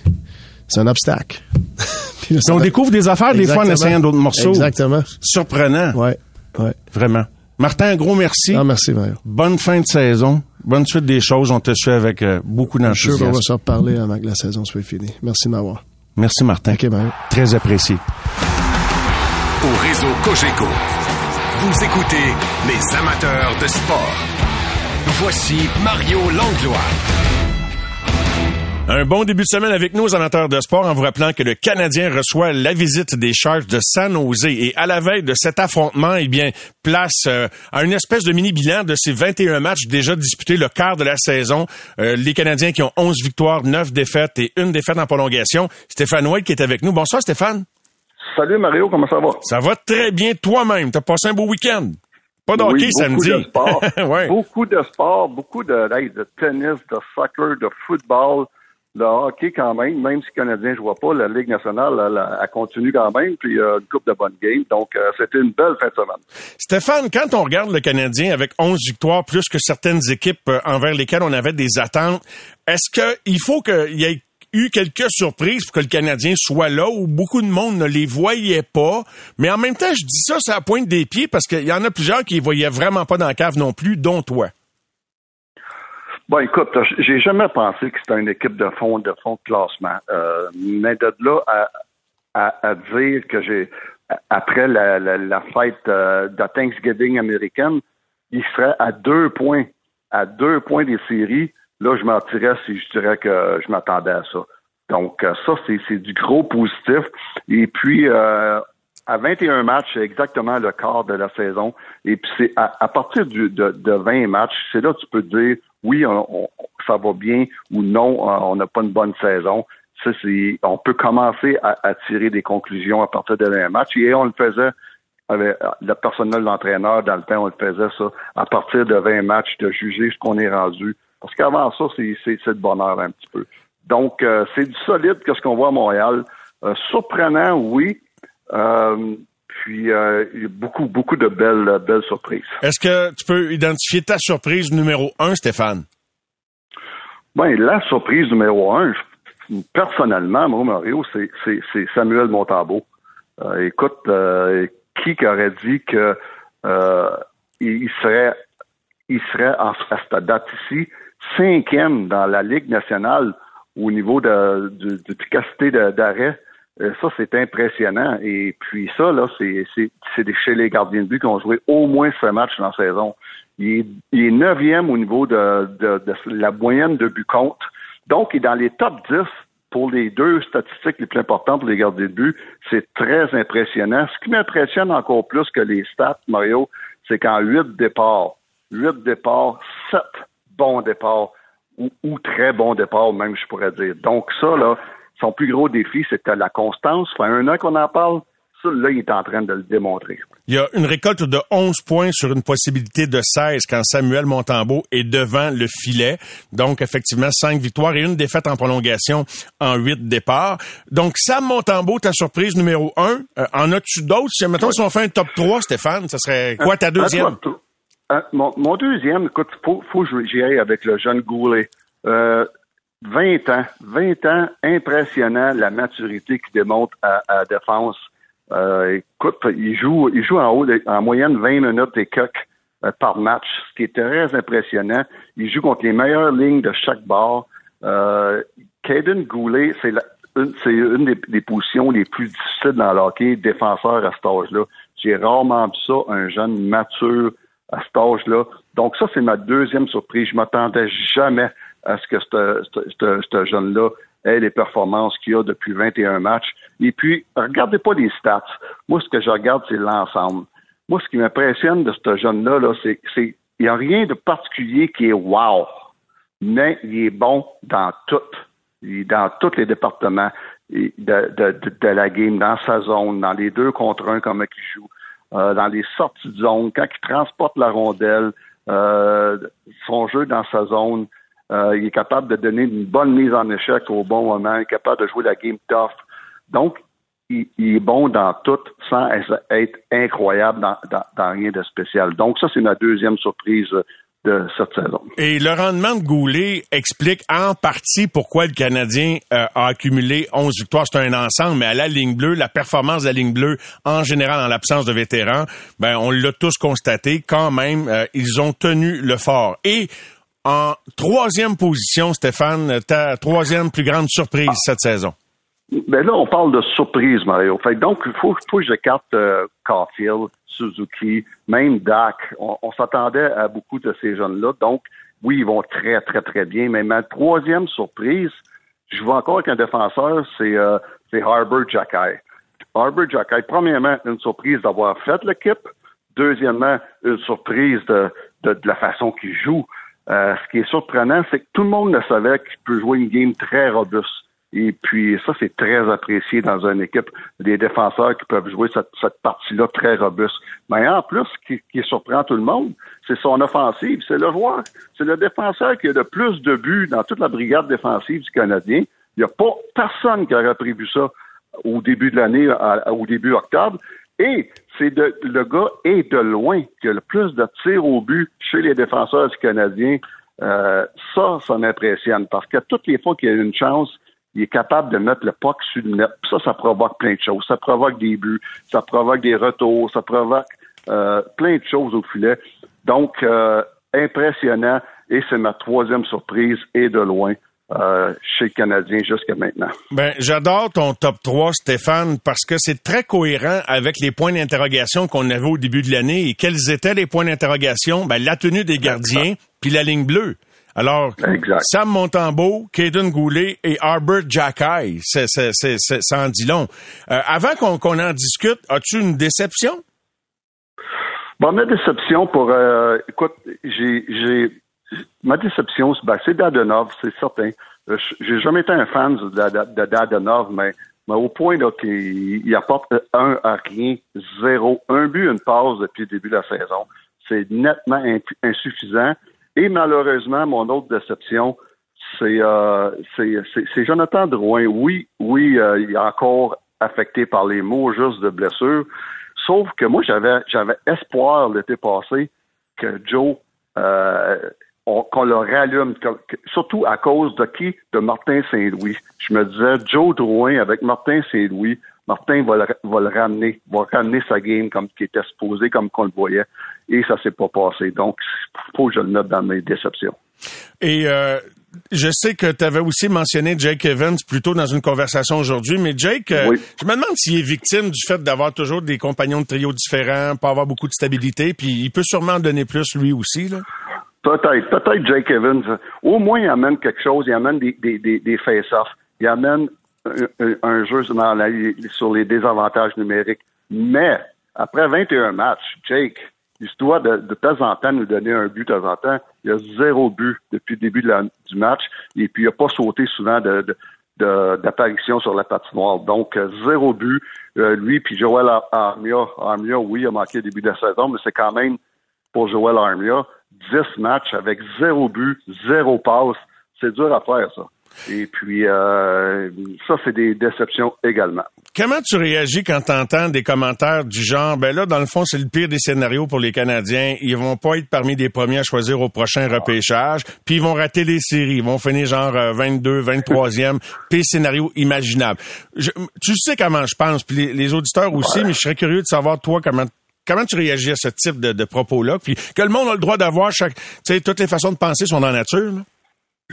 c'est un obstacle. Puis là, on découvre des affaires des fois en essayant d'autres morceaux. Exactement. Surprenant. Ouais, ouais. Vraiment. Martin, un gros merci. Ah, merci, Mario. Bonne fin de saison. Bonne suite des choses. On te suit avec euh, beaucoup Je suis sûr qu'on d'enthousiasme. va se reparler avant que la saison soit finie. Merci de m'avoir. Merci, Martin. Très apprécié. Au réseau Cogeco, vous écoutez les amateurs de sport. Voici Mario Langlois. Un bon début de semaine avec nous, aux amateurs de sport, en vous rappelant que le Canadien reçoit la visite des Sharks de San Jose. Et à la veille de cet affrontement, eh bien, place euh, à une espèce de mini-bilan de ces 21 matchs déjà disputés, le quart de la saison. Euh, les Canadiens qui ont 11 victoires, 9 défaites et une défaite en prolongation. Stéphane White qui est avec nous. Bonsoir, Stéphane. Salut Mario, comment ça va? Ça va très bien toi-même. T'as passé un beau week-end. Pas de Oui, samedi. de sport. ouais. Beaucoup de sport, beaucoup de, de tennis, de soccer, de football, le hockey quand même, même si Canadien ne joue pas, la Ligue nationale, elle, elle continue quand même, puis euh, une coupe de bonnes games. Donc, euh, c'était une belle fin de semaine. Stéphane, quand on regarde le Canadien avec 11 victoires, plus que certaines équipes euh, envers lesquelles on avait des attentes, est-ce qu'il faut qu'il y ait eu quelques surprises pour que le Canadien soit là où beaucoup de monde ne les voyait pas? Mais en même temps, je dis ça, ça pointe des pieds parce qu'il y en a plusieurs qui les voyaient vraiment pas dans la cave non plus, dont toi. Bon, écoute, j'ai jamais pensé que c'était une équipe de fond de fond de classement. Euh, mais de là à, à, à dire que j'ai après la, la, la fête euh, de Thanksgiving américaine, il serait à deux points, à deux points des séries. Là, je mentirais si je dirais que je m'attendais à ça. Donc, euh, ça, c'est c'est du gros positif. Et puis, euh, à 21 matchs, c'est exactement le quart de la saison. Et puis, c'est à, à partir du, de, de 20 matchs, c'est là que tu peux dire, oui, on, on- ça va bien ou non, on n'a pas une bonne saison. Ça, c'est, on peut commencer à, à tirer des conclusions à partir de 20 matchs. Et on le faisait avec le personnel l'entraîneur, dans le temps, on le faisait ça à partir de 20 matchs, de juger ce qu'on est rendu. Parce qu'avant ça, c'est, c'est, c'est de bonheur un petit peu. Donc, euh, c'est du solide que ce qu'on voit à Montréal. Euh, surprenant, oui. Euh, puis, euh, il y a beaucoup, beaucoup de belles, belles surprises. Est-ce que tu peux identifier ta surprise numéro un, Stéphane? Ben, la surprise numéro un, personnellement, moi, Mario, c'est, Samuel Montambeau. Euh, écoute, euh, qui aurait dit que euh, il serait il serait en- à cette date ici cinquième dans la Ligue nationale au niveau de, de, de capacité de- d'arrêt? Euh, ça, c'est impressionnant. Et puis ça, là, c'est, chez les gardiens de but qui ont joué au moins ce match dans la saison. Il est, neuvième au niveau de, de, de la moyenne de but contre. Donc, il est dans les top 10 pour les deux statistiques les plus importantes pour les gardiens de but. C'est très impressionnant. Ce qui m'impressionne encore plus que les stats, Mario, c'est qu'en huit départs, huit départs, sept bons départs ou, ou très bons départs, même, je pourrais dire. Donc, ça, là, son plus gros défi, c'était la constance. Ça fait un an qu'on en parle. Ça, là, il est en train de le démontrer. Il y a une récolte de 11 points sur une possibilité de 16 quand Samuel Montambeau est devant le filet. Donc, effectivement, 5 victoires et une défaite en prolongation en 8 départs. Donc, Sam Montambeau, ta surprise numéro 1. en as-tu d'autres? Si, mettons, si on fait un top 3, Stéphane, ça serait quoi ta deuxième? Un, un, mon deuxième, écoute, faut, faut que j'y aille avec le jeune Goulet. Euh, 20 ans, 20 ans, impressionnant la maturité qu'il démontre à, à défense. Euh, écoute, il joue, il joue en haut, en moyenne 20 minutes et quelques euh, par match, ce qui est très impressionnant. Il joue contre les meilleures lignes de chaque bord. Euh, Caden Goulet, c'est une, une des, des positions les plus difficiles dans le hockey, défenseur à cet âge-là. J'ai rarement vu ça, un jeune mature à cet âge-là. Donc ça, c'est ma deuxième surprise. Je m'attendais jamais à ce que ce- jeune-là ait les performances qu'il a depuis 21 matchs. Et puis, regardez pas les stats. Moi, ce que je regarde, c'est l'ensemble. Moi, ce qui m'impressionne de ce jeune-là, là, c'est c'est il n'y a rien de particulier qui est wow, mais il est bon dans tout. Dans tous les départements de, la game, dans sa zone, dans les deux contre un, comme il joue, euh, dans les sorties de zone, quand il transporte la rondelle, son jeu dans sa zone. Il est capable de donner une bonne mise en échec au bon moment. Il est capable de jouer la game tough. Donc, il, est bon dans tout sans être incroyable dans, dans rien de spécial. Donc, ça, c'est ma deuxième surprise de cette saison. Et le rendement de Goulet explique en partie pourquoi le Canadien euh, a accumulé 11 victoires. C'est un ensemble, mais à la ligne bleue, la performance de la ligne bleue, en général, en l'absence de vétérans, ben, on l'a tous constaté. Quand même, euh, ils ont tenu le fort. Et en troisième position, Stéphane, ta troisième plus grande surprise cette saison. Ben là, on parle de surprise, Mario. Donc, il faut, faut, que j'écarte euh, Caulfield, Suzuki, même Dak. On, s'attendait à beaucoup de ces jeunes-là. Donc, oui, ils vont très, très, très bien. Mais ma troisième surprise, je vois encore avec un défenseur, c'est euh, Harbour Jacky. Harbour Jacky, premièrement, une surprise d'avoir fait l'équipe. Deuxièmement, une surprise de, de, la façon qu'il joue. Euh, ce qui est surprenant, c'est que tout le monde le savait qu'il peut jouer une game très robuste. Et puis, ça, c'est très apprécié dans une équipe. Des défenseurs qui peuvent jouer cette, partie-là très robuste. Mais en plus, ce qui, surprend tout le monde, c'est son offensive. C'est le joueur. C'est le défenseur qui a le plus de buts dans toute la brigade défensive du Canadien. Il n'y a pas personne qui aurait prévu ça au début de l'année, au début octobre. Et c'est le gars est de loin qui a le plus de tirs au but chez les défenseurs du Canadien. Euh, ça, ça m'impressionne parce que toutes les fois qu'il a une chance, il est capable de mettre le puck sur le net. Ça, ça provoque plein de choses. Ça provoque des buts, ça provoque des retours, ça provoque euh, plein de choses au filet. Donc, euh, impressionnant. Et c'est ma troisième surprise et de loin. Euh, chez le Canadien jusqu'à maintenant. Ben, j'adore ton top 3, Stéphane, parce que c'est très cohérent avec les points d'interrogation qu'on avait au début de l'année. Et quels étaient les points d'interrogation? Ben, la tenue des gardiens, puis la ligne bleue. Alors, Sam Montembeau, Caden Goulet et Arbor Jacky, c'est, c'est, c'est, ça en dit long. Euh, avant qu'on, qu'on en discute, as-tu une déception? Bon, ma déception pour... Euh, écoute, j'ai, j'ai... Ma déception, ben, c'est Dadenov, c'est certain. Euh, j'ai jamais été un fan de, de, Dadenov, mais, mais au point qu'il apporte un à rien, zéro, un but, une passe depuis le début de la saison. C'est nettement insuffisant. Et malheureusement, mon autre déception, c'est euh, Jonathan Drouin. Oui, oui, euh, il est encore affecté par les mots juste de blessure. Sauf que moi, j'avais j'avais espoir l'été passé que Joe euh, qu'on le rallume, surtout à cause de qui? De Martin Saint-Louis. Je me disais, Joe Drouin avec Martin Saint-Louis, Martin va le, va le, ramener, va ramener sa game comme qui était supposé, comme qu'on le voyait. Et ça s'est pas passé. Donc, faut que je le note dans mes déceptions. Et euh, je sais que tu avais aussi mentionné Jake Evans plus tôt dans une conversation aujourd'hui, mais Jake, euh, je me demande s'il est victime du fait d'avoir toujours des compagnons de trio différents, pas avoir beaucoup de stabilité, puis il peut sûrement en donner plus lui aussi. Là. Peut-être, peut-être Jake Evans. Au moins, il amène quelque chose, il amène des, face-offs, il amène un, jeu sur les désavantages numériques. Mais après 21 matchs, Jake, doit de, de, temps en temps nous donner un but de temps en temps. Il a zéro but depuis le début du match et puis il n'a pas sauté souvent d'apparition sur la patinoire. Donc, zéro but. Euh, lui, puis Joël Armia. Armia, oui, a manqué le début de la saison, mais c'est quand même pour Joël Armia, 10 matchs avec zéro but, zéro passe. C'est dur à faire, ça. Et puis, euh, ça, c'est des déceptions également. Comment tu réagis quand tu entends des commentaires du genre, ben là, dans le fond, c'est le pire des scénarios pour les Canadiens. Ils vont pas être parmi les premiers à choisir au prochain repêchage, puis ils vont rater les séries. Ils vont finir genre 22, 23e, pire scénario imaginable. tu sais comment je pense, puis les, auditeurs aussi, mais je serais curieux de savoir, toi, comment comment tu réagis à ce type de, propos-là? Puis que le monde a le droit d'avoir chaque, tu sais, toutes les façons de penser sont dans la nature. Là.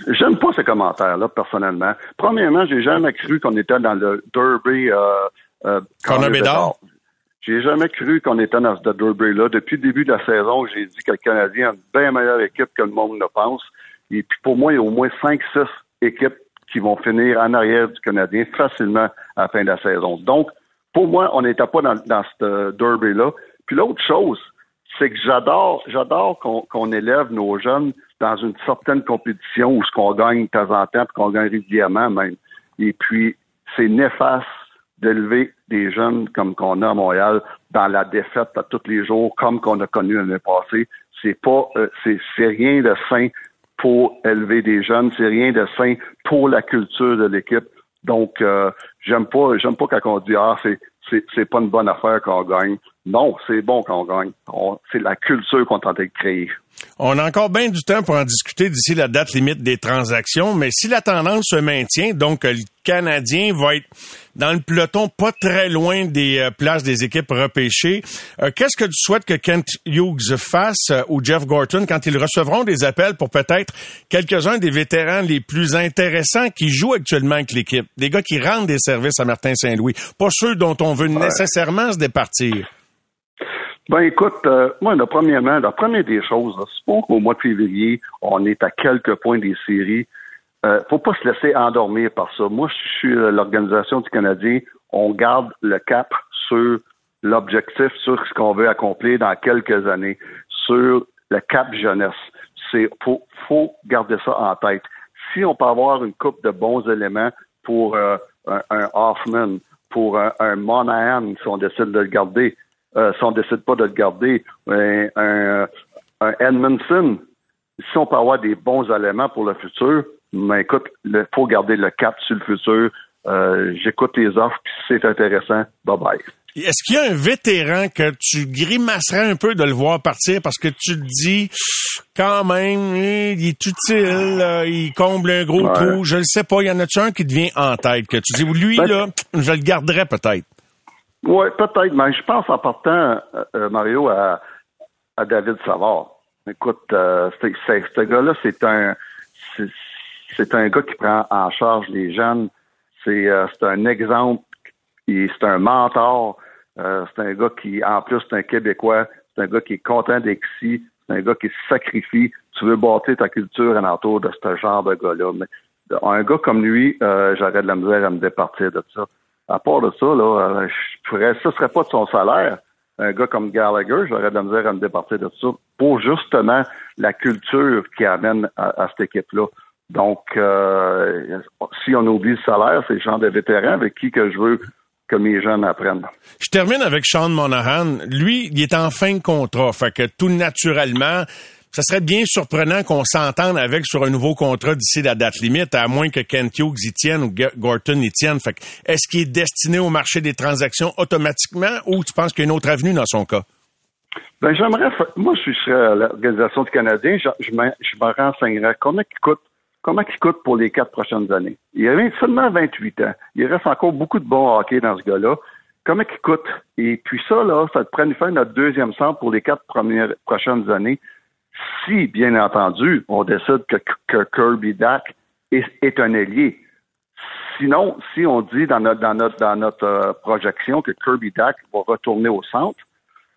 J'aime pas ces commentaires-là, personnellement. Premièrement, j'ai jamais cru qu'on était dans le Derby euh, euh, J'ai jamais cru qu'on était dans ce Derby-là. Depuis le début de la saison, j'ai dit que le Canadien a une bien meilleure équipe que le monde ne pense. Et puis pour moi, il y a au moins 5-6 équipes qui vont finir en arrière du Canadien facilement à la fin de la saison. Donc, pour moi, on n'était pas dans, dans ce derby-là. Puis l'autre chose, c'est que j'adore, j'adore qu'on élève nos jeunes dans une certaine compétition où ce qu'on gagne de temps en temps, puis qu'on gagne régulièrement même. Et puis, c'est néfaste d'élever des jeunes comme qu'on a à Montréal dans la défaite à tous les jours, comme qu'on a connu l'année passée. c'est pas, euh, c'est, rien de sain pour élever des jeunes, c'est rien de sain pour la culture de l'équipe. Donc, euh, j'aime pas, j'aime pas quand on dit ah c'est c'est, c'est pas une bonne affaire qu'on gagne. Non, c'est bon qu'on gagne. On- c'est la culture qu'on est en train de créer. On a encore bien du temps pour en discuter d'ici la date limite des transactions, mais si la tendance se maintient, donc euh, le Canadien va être dans le peloton pas très loin des euh, places des équipes repêchées, euh, qu'est-ce que tu souhaites que Kent Hughes fasse euh, ou Jeff Gorton quand ils recevront des appels pour peut-être quelques-uns des vétérans les plus intéressants qui jouent actuellement avec l'équipe, des gars qui rendent des services à Martin Saint-Louis, pas ceux dont on veut nécessairement se départir. Ben écoute, euh, moi, là, premièrement, la première des choses, pas qu'au mois de février, on est à quelques points des séries. Euh, faut pas se laisser endormir par ça. Moi, je suis euh, l'organisation du Canadien. On garde le cap sur l'objectif, sur ce qu'on veut accomplir dans quelques années, sur le cap jeunesse. C'est faut, faut garder ça en tête. Si on peut avoir une coupe de bons éléments pour euh, un, un Hoffman, pour un, un Monahan, si on décide de le garder, euh, si on décide pas de le garder, un, un, un Edmondson, si on peut avoir des bons éléments pour le futur, mais écoute, il faut garder le cap sur le futur. Euh, J'écoute les offres, puis si c'est intéressant, bye bye. Est-ce qu'il y a un vétéran que tu grimacerais un peu de le voir partir parce que tu te dis quand même, eh, il est utile, il comble un gros Ouais. trou, je ne sais pas, il y en a-tu un qui te vient en tête que tu dis lui Ben- là, je le garderais peut-être? Oui, peut-être, mais je pense en partant, euh, euh, Mario, à, à David Savard. Écoute, euh, ce gars-là, c'est un c'est- un gars qui prend en charge les jeunes. C'est euh, c'est un exemple, c'est un mentor. Euh, c'est un gars qui, en plus, c'est un Québécois. C'est un gars qui est content d'être. C'est un gars qui se sacrifie. Tu veux bâtir ta culture alentour de ce genre de gars-là. Mais un gars comme lui, euh, j'aurais de la misère à me départir de ça. À part de ça, là, euh, je pourrais, ça serait pas de son salaire. Un gars comme Gallagher, j'aurais de la misère à me départir de ça pour justement la culture qui amène à, à cette équipe-là. Donc, euh, si on oublie le salaire, c'est le genre de vétéran avec qui que je veux que mes jeunes apprennent. Je termine avec Sean Monahan. Lui, il est en fin de contrat, fait que tout naturellement, ça serait bien surprenant qu'on s'entende avec sur un nouveau contrat d'ici la date limite, à moins que Kent Hughes y tienne ou Gorton y tienne. Fait est-ce qu'il est destiné au marché des transactions automatiquement ou tu penses qu'il y a une autre avenue dans son cas? Ben, j'aimerais, moi, je serais à l'Organisation du Canadien, je, je me, renseignerais combien il coûte, comment il coûte pour les quatre prochaines années? Il a seulement 28 ans. Il reste encore beaucoup de bon hockey dans ce gars-là. Comment il coûte? Et puis ça, là, ça te prend une fin notre deuxième centre pour les quatre premières prochaines années. Si, bien entendu, on décide que, Kirby Dack est, un ailier. Sinon, si on dit dans notre, dans notre, dans notre euh, projection que Kirby Dack va retourner au centre,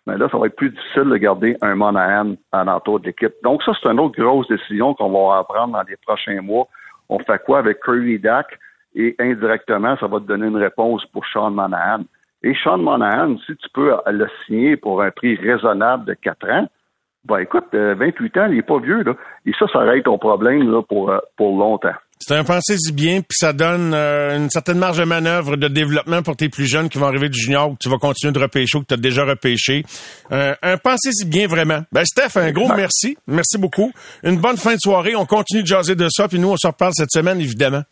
mais là, ça va être plus difficile de garder un Monahan à l'entour de l'équipe. Donc, ça, c'est une autre grosse décision qu'on va avoir à prendre dans les prochains mois. On fait quoi avec Curry Dak? Et indirectement, ça va te donner une réponse pour Sean Monahan. Et Sean Monahan, si tu peux le signer pour un prix raisonnable de 4 ans, ben écoute, euh, 28 ans, il est pas vieux, là. Et ça, ça règle ton problème là, pour, euh, pour longtemps. C'est un pensée-y bien, puis ça donne euh, une certaine marge de manœuvre de développement pour tes plus jeunes qui vont arriver du junior, que tu vas continuer de repêcher ou que tu as déjà repêché. Euh, un pensée-y bien, vraiment. Ben, Steph, un gros merci. Merci beaucoup. Une bonne fin de soirée. On continue de jaser de ça, puis nous, on se reparle cette semaine, évidemment.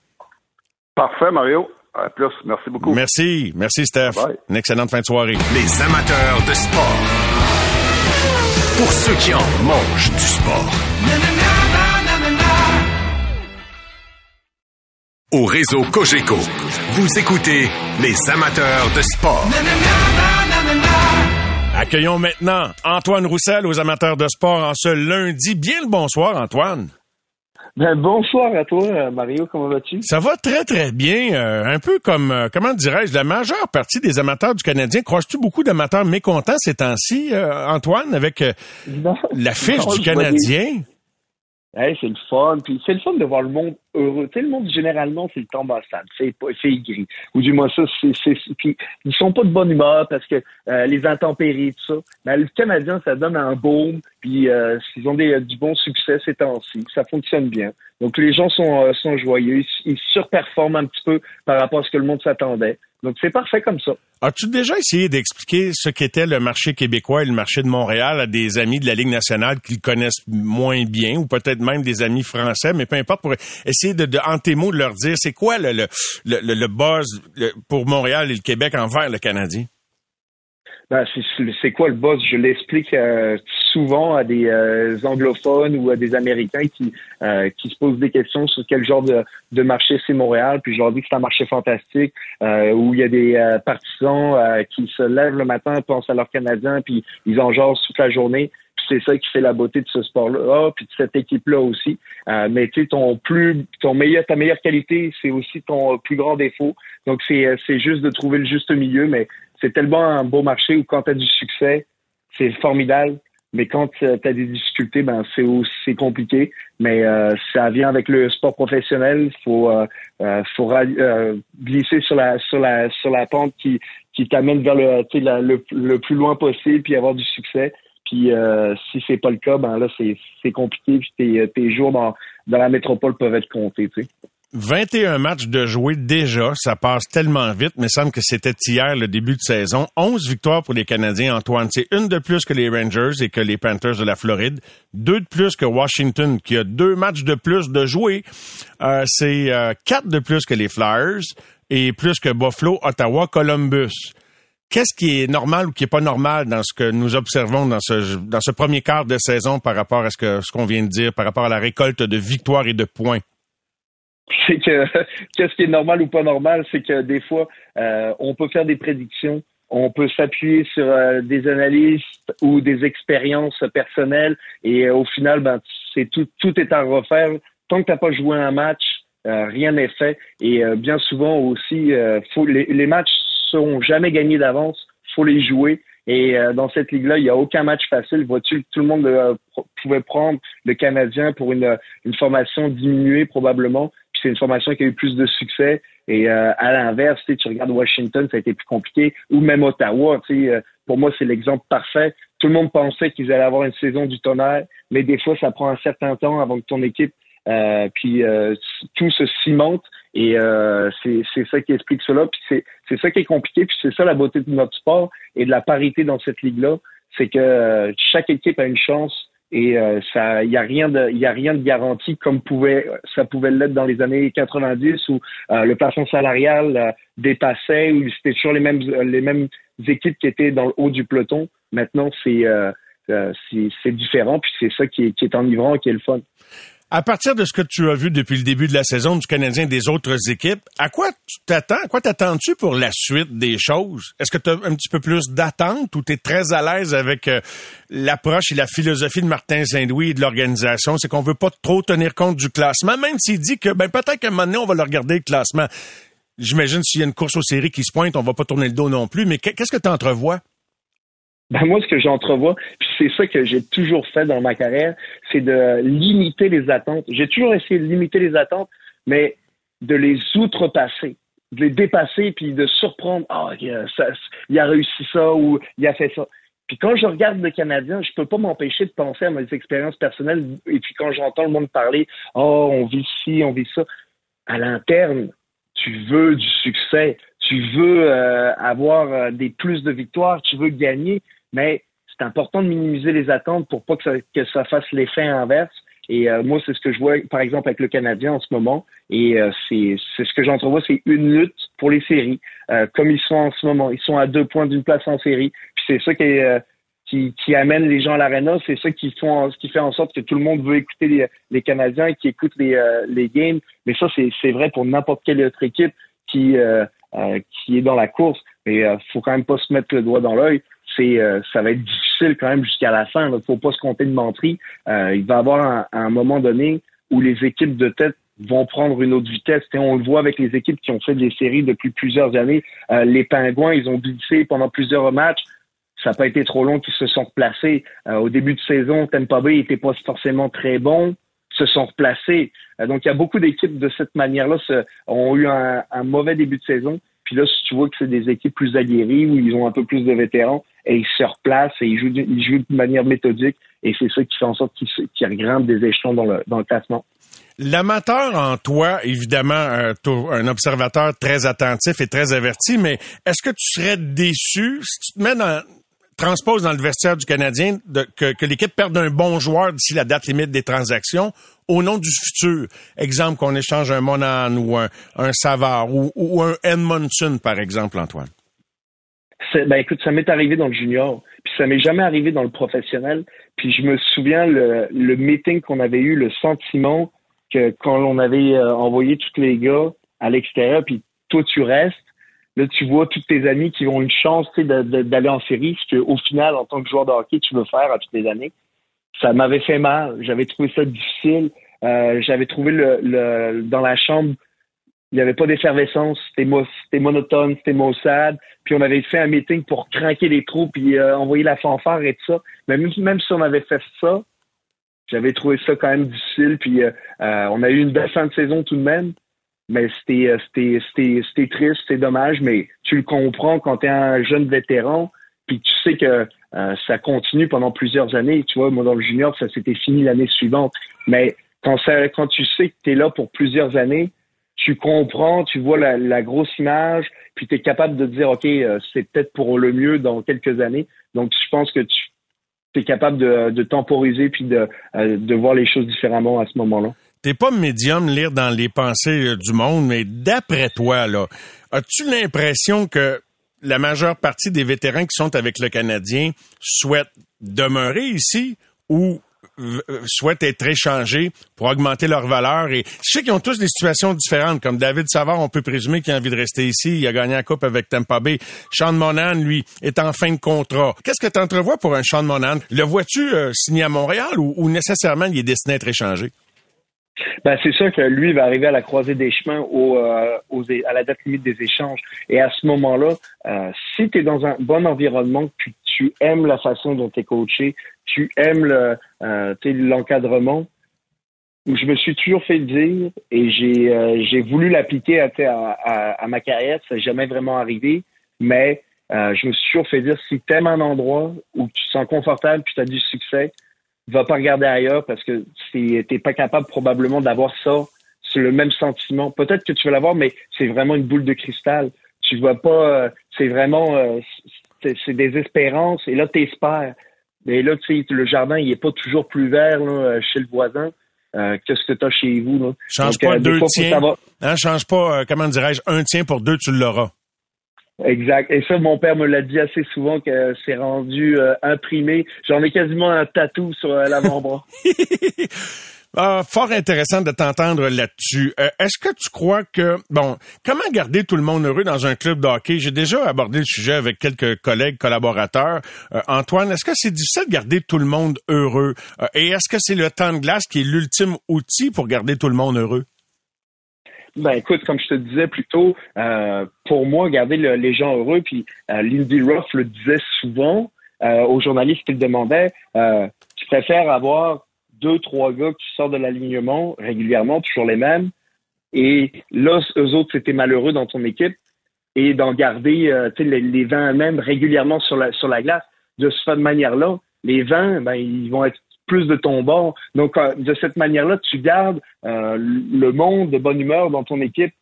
Parfait, Mario. À plus. Merci beaucoup. Merci. Merci, Steph. Bye. Une excellente fin de soirée. Les amateurs de sport. Pour ceux qui en mangent du sport. Au réseau Cogeco, vous écoutez les amateurs de sport. Accueillons maintenant Antoine Roussel aux amateurs de sport en ce lundi. Bien le bonsoir, Antoine. Ben, bonsoir à toi, euh, Mario. Comment vas-tu? Ça va très, très bien. Euh, un peu comme, euh, comment dirais-je, la majeure partie des amateurs du Canadien. Crois-tu beaucoup d'amateurs mécontents ces temps-ci, euh, Antoine, avec euh, Non. la fiche Non, du Canadien? Hey, c'est le fun. Puis c'est le fun de voir le monde heureux. Tu sais, le monde, généralement, c'est le tombe en salle. C'est aigri. Ou du moins ça, c'est, puis ils sont pas de bonne humeur parce que euh, les intempéries, tout ça. Mais le Canadien, ça donne un baume. Puis euh, ils ont des, du bon succès ces temps-ci. Ça fonctionne bien. Donc les gens sont, euh, sont joyeux. Ils, surperforment un petit peu par rapport à ce que le monde s'attendait. Donc c'est parfait comme ça. As-tu déjà essayé d'expliquer ce qu'était le marché québécois et le marché de Montréal à des amis de la Ligue nationale qu'ils connaissent moins bien ou peut-être même des amis français, mais peu importe, pour essayer de, de en tes mots, de leur dire c'est quoi le, le, le, le buzz pour Montréal et le Québec envers le Canadien? Ben, c'est quoi le boss? Je l'explique euh, souvent à des euh, anglophones ou à des Américains qui, euh, qui se posent des questions sur quel genre de, de marché c'est Montréal. Puis je leur dis que c'est un marché fantastique où il y a des partisans qui se lèvent le matin, pensent à leurs Canadiens, puis ils en jasent toute la journée. C'est ça qui fait la beauté de ce sport-là, puis de cette équipe-là aussi. mais tu sais, ton plus, ton meilleur, ta meilleure qualité, c'est aussi ton plus grand défaut. Donc c'est, c'est juste de trouver le juste milieu, mais c'est tellement un beau marché où quand tu as du succès, c'est formidable. Mais quand tu as des difficultés, ben c'est aussi compliqué. Mais euh, ça vient avec le sport professionnel. Faut euh, euh faut euh, glisser sur la sur la sur la pente qui qui t'amène vers le, le le plus loin possible puis avoir du succès. Puis euh, si pas le cas, ben c'est compliqué. Puis tes tes jours dans la métropole peuvent être comptés. Tu sais. 21 matchs de jouer déjà, ça passe tellement vite, mais semble que c'était hier le début de saison. 11 victoires pour les Canadiens, Antoine. C'est une de plus que les Rangers et que les Panthers de la Floride. Deux de plus que Washington, qui a deux matchs de plus de jouer. Euh, c'est euh, quatre de plus que les Flyers et plus que Buffalo, Ottawa, Columbus. Qu'est-ce qui est normal ou qui est pas normal dans ce que nous observons dans ce, dans ce premier quart de saison par rapport à ce que ce qu'on vient de dire, par rapport à la récolte de victoires et de points? c'est que qu'est-ce qui est normal ou pas normal, c'est que des fois, euh, on peut faire des prédictions, on peut s'appuyer sur euh, des analyses ou des expériences personnelles, et euh, au final, ben, c'est tout, tout est à refaire. Tant que t'as pas joué un match, rien n'est fait. Et bien souvent aussi, les, les matchs sont jamais gagnés d'avance, faut les jouer. Et dans cette ligue-là, il n'y a aucun match facile. Vois-tu, tout le monde pouvait prendre le Canadien pour une, une formation diminuée probablement c'est une formation qui a eu plus de succès. Et euh, à l'inverse, tu regardes Washington, ça a été plus compliqué, ou même Ottawa. Euh, pour moi, c'est l'exemple parfait. Tout le monde pensait qu'ils allaient avoir une saison du tonnerre, mais des fois, ça prend un certain temps avant que ton équipe euh, puis tout se cimente. Et c'est ça qui explique cela. Puis c'est ça qui est compliqué. Puis c'est ça la beauté de notre sport et de la parité dans cette ligue-là, c'est que chaque équipe a une chance et euh, ça il y a rien de il y a rien de garanti comme pouvait ça pouvait l'être dans les années 90 où euh, le plafond salarial euh, dépassait où c'était toujours les mêmes les mêmes équipes qui étaient dans le haut du peloton maintenant c'est c'est différent puis c'est ça qui est, qui est enivrant qui est le fun à partir de ce que tu as vu depuis le début de la saison du Canadien et des autres équipes, à quoi tu t'attends? À quoi t'attends-tu pour la suite des choses? Est-ce que tu as un petit peu plus d'attente ou tu es très à l'aise avec euh, l'approche et la philosophie de Martin Saint-Louis et de l'organisation? C'est qu'on veut pas trop tenir compte du classement, même s'il dit que ben peut-être qu'à un moment donné, on va le regarder le classement. J'imagine s'il y a une course aux séries qui se pointe, on va pas tourner le dos non plus, mais qu'est-ce que tu entrevois? Ben moi, ce que j'entrevois, puis c'est ça que j'ai toujours fait dans ma carrière, c'est de limiter les attentes. J'ai toujours essayé de limiter les attentes, mais de les outrepasser, de les dépasser, puis de surprendre. Ah, il, a réussi ça ou il a fait ça. Puis quand je regarde le Canadien, je peux pas m'empêcher de penser à mes expériences personnelles. Et puis quand j'entends le monde parler, oh, on vit ci, on vit ça. À l'interne, tu veux du succès, tu veux euh, avoir euh, des plus de victoires, tu veux gagner mais c'est important de minimiser les attentes pour pas que ça, que ça fasse l'effet inverse. Et euh, moi, c'est ce que je vois, par exemple, avec le Canadien en ce moment. Et euh, c'est ce que j'entrevois, c'est une lutte pour les séries, euh, comme ils sont en ce moment. Ils sont à deux points d'une place en série. Puis c'est ça qui, est, qui, qui, amène les gens à l'aréna. C'est ça qui, font, qui fait en sorte que tout le monde veut écouter les, les Canadiens, qui écoutent les, les games. Mais ça, c'est vrai pour n'importe quelle autre équipe qui, qui est dans la course. Mais faut quand même pas se mettre le doigt dans l'œil c'est euh, ça va être difficile quand même jusqu'à la fin. Il ne faut pas se compter de menterie. Euh, il va y avoir un, moment donné où les équipes de tête vont prendre une autre vitesse. Et on le voit avec les équipes qui ont fait des séries depuis plusieurs années. Euh, les Pingouins, ils ont glissé pendant plusieurs matchs. Ça n'a pas été trop long qu'ils se sont replacés. au début de saison, Tampa Bay n'était pas forcément très bon se sont replacés. donc, il y a beaucoup d'équipes de cette manière-là ont eu un, mauvais début de saison. Puis là, si tu vois que c'est des équipes plus aguerries, où ils ont un peu plus de vétérans, et ils se replacent et ils jouent, ils jouent de manière méthodique. Et c'est ça qui fait en sorte qu'ils qu des échelons dans le, dans le classement. L'amateur en toi, évidemment, un observateur très attentif et très averti, mais est-ce que tu serais déçu si tu te mets dans, transpose dans le vestiaire du Canadien que, l'équipe perde un bon joueur d'ici la date limite des transactions au nom du futur. Exemple, qu'on échange un Monan ou un, Savard ou, un Edmondson, par exemple, Antoine. Ben écoute, ça m'est arrivé dans le junior, puis ça m'est jamais arrivé dans le professionnel. Puis je me souviens le, le meeting qu'on avait eu, le sentiment que quand on avait euh, envoyé tous les gars à l'extérieur, puis toi tu restes, Là, tu vois tous tes amis qui ont une chance d'aller en série, ce qu'au final, en tant que joueur de hockey, tu veux faire à toutes les années. Ça m'avait fait mal. J'avais trouvé ça difficile. Euh, j'avais trouvé le, le, dans la chambre, il n'y avait pas d'effervescence. C'était mo monotone, c'était maussade. Puis on avait fait un meeting pour craquer les trous puis euh, envoyer la fanfare et tout ça. Mais même, même si on avait fait ça, j'avais trouvé ça quand même difficile. Puis euh, on a eu une belle fin de saison tout de même mais euh, c'était c'était triste, c'est dommage, mais tu le comprends quand tu es un jeune vétéran, puis tu sais que euh, ça continue pendant plusieurs années. Tu vois, moi dans le junior, ça s'était fini l'année suivante. Mais quand ça, quand tu sais que tu es là pour plusieurs années, tu comprends, tu vois la, la grosse image, puis tu es capable de dire OK, euh, c'est peut-être pour le mieux dans quelques années. Donc je pense que tu es capable de, de temporiser puis de, de voir les choses différemment à ce moment-là t'es pas médium lire dans les pensées euh, du monde, mais d'après toi, là, as-tu l'impression que la majeure partie des vétérans qui sont avec le Canadien souhaitent demeurer ici ou euh, souhaitent être échangés pour augmenter leur valeur? Et je sais qu'ils ont tous des situations différentes. Comme David Savard, on peut présumer qu'il a envie de rester ici. Il a gagné la coupe avec Tampa Bay. Sean Monan, lui, est en fin de contrat. Qu'est-ce que tu entrevois pour un Sean Monan? Le vois-tu euh, signé à Montréal ou nécessairement il est destiné à être échangé? Ben, c'est sûr que lui va arriver à la croisée des chemins au, euh, à la date limite des échanges. Et à ce moment-là, euh, si tu es dans un bon environnement, puis tu aimes la façon dont tu es coaché, tu aimes le, euh, l'encadrement, je me suis toujours fait dire et j'ai euh, j'ai voulu l'appliquer à, à, à, ma carrière, ça n'est jamais vraiment arrivé, mais je me suis toujours fait dire si tu aimes un endroit où tu te sens confortable puis tu as du succès, va pas regarder ailleurs parce que t'es pas capable probablement d'avoir ça. C'est le même sentiment. Peut-être que tu veux l'avoir, mais c'est vraiment une boule de cristal. Tu vois pas, euh, c'est vraiment, euh, c'est des espérances. Et là, t'espères. Mais là, tu sais, le jardin, il est pas toujours plus vert là, chez le voisin. Euh, que ce que tu as chez vous. Là. Change pas deux tiens. Hein, change pas, comment dirais-je, un tien pour deux, tu l'auras. Exact. Et ça, mon père me l'a dit assez souvent que c'est rendu euh, imprimé. J'en ai quasiment un tatou sur euh, l'avant-bras. Ah, fort intéressant de t'entendre là-dessus. Euh, est-ce que tu crois que, bon, comment garder tout le monde heureux dans un club de hockey? J'ai déjà abordé le sujet avec quelques collègues, collaborateurs. Antoine, est-ce que c'est difficile de garder tout le monde heureux? et est-ce que c'est le temps de glace qui est l'ultime outil pour garder tout le monde heureux? Ben écoute, comme je te disais plus tôt, euh, pour moi, garder les gens heureux, puis euh, Lindy Ruff le disait souvent euh, aux journalistes qui le demandaient, euh, tu préfères avoir deux, trois gars qui sortent de l'alignement régulièrement, toujours les mêmes, et là, eux autres, c'était malheureux dans ton équipe, et d'en garder euh, les, les 20 mêmes régulièrement sur la, sur la glace. De cette manière-là, les 20, ben, ils vont être plus de ton bord. Donc, euh, de cette manière-là, tu gardes euh, le monde de bonne humeur dans ton équipe.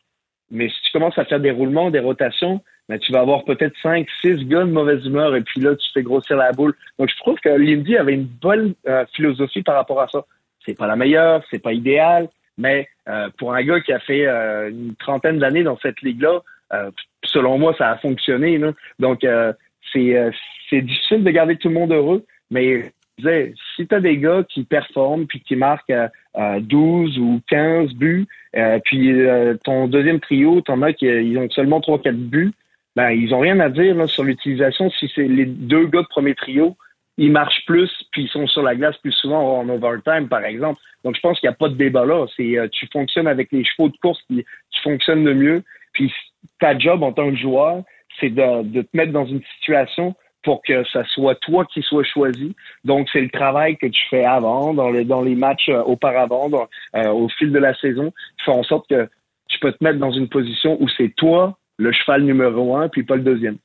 Mais si tu commences à faire des roulements, des rotations, ben, tu vas avoir peut-être cinq, six gars de mauvaise humeur et puis là, tu fais grossir la boule. Donc, je trouve que Lindy avait une bonne euh, philosophie par rapport à ça. C'est pas la meilleure, c'est pas idéal, mais pour un gars qui a fait une trentaine d'années dans cette ligue-là, selon moi, ça a fonctionné. Donc, c'est difficile de garder tout le monde heureux, mais si tu as des gars qui performent puis qui marquent euh, 12 ou 15 buts, euh, puis euh, ton deuxième trio, t'en as qui ils ont seulement 3-4 buts, ben ils ont rien à dire sur l'utilisation. Si c'est les deux gars de premier trio, ils marchent plus puis ils sont sur la glace plus souvent en overtime par exemple. Donc je pense qu'il n'y a pas de débat là, c'est euh, tu fonctionnes avec les chevaux de course qui, qui fonctionnent le mieux, puis ta job en tant que joueur, c'est de te mettre dans une situation pour que ce soit toi qui sois choisi. Donc, c'est le travail que tu fais avant, dans les, dans les matchs euh, auparavant, euh, au fil de la saison, qui en sorte que tu peux te mettre dans une position où c'est toi le cheval numéro un, puis pas le deuxième.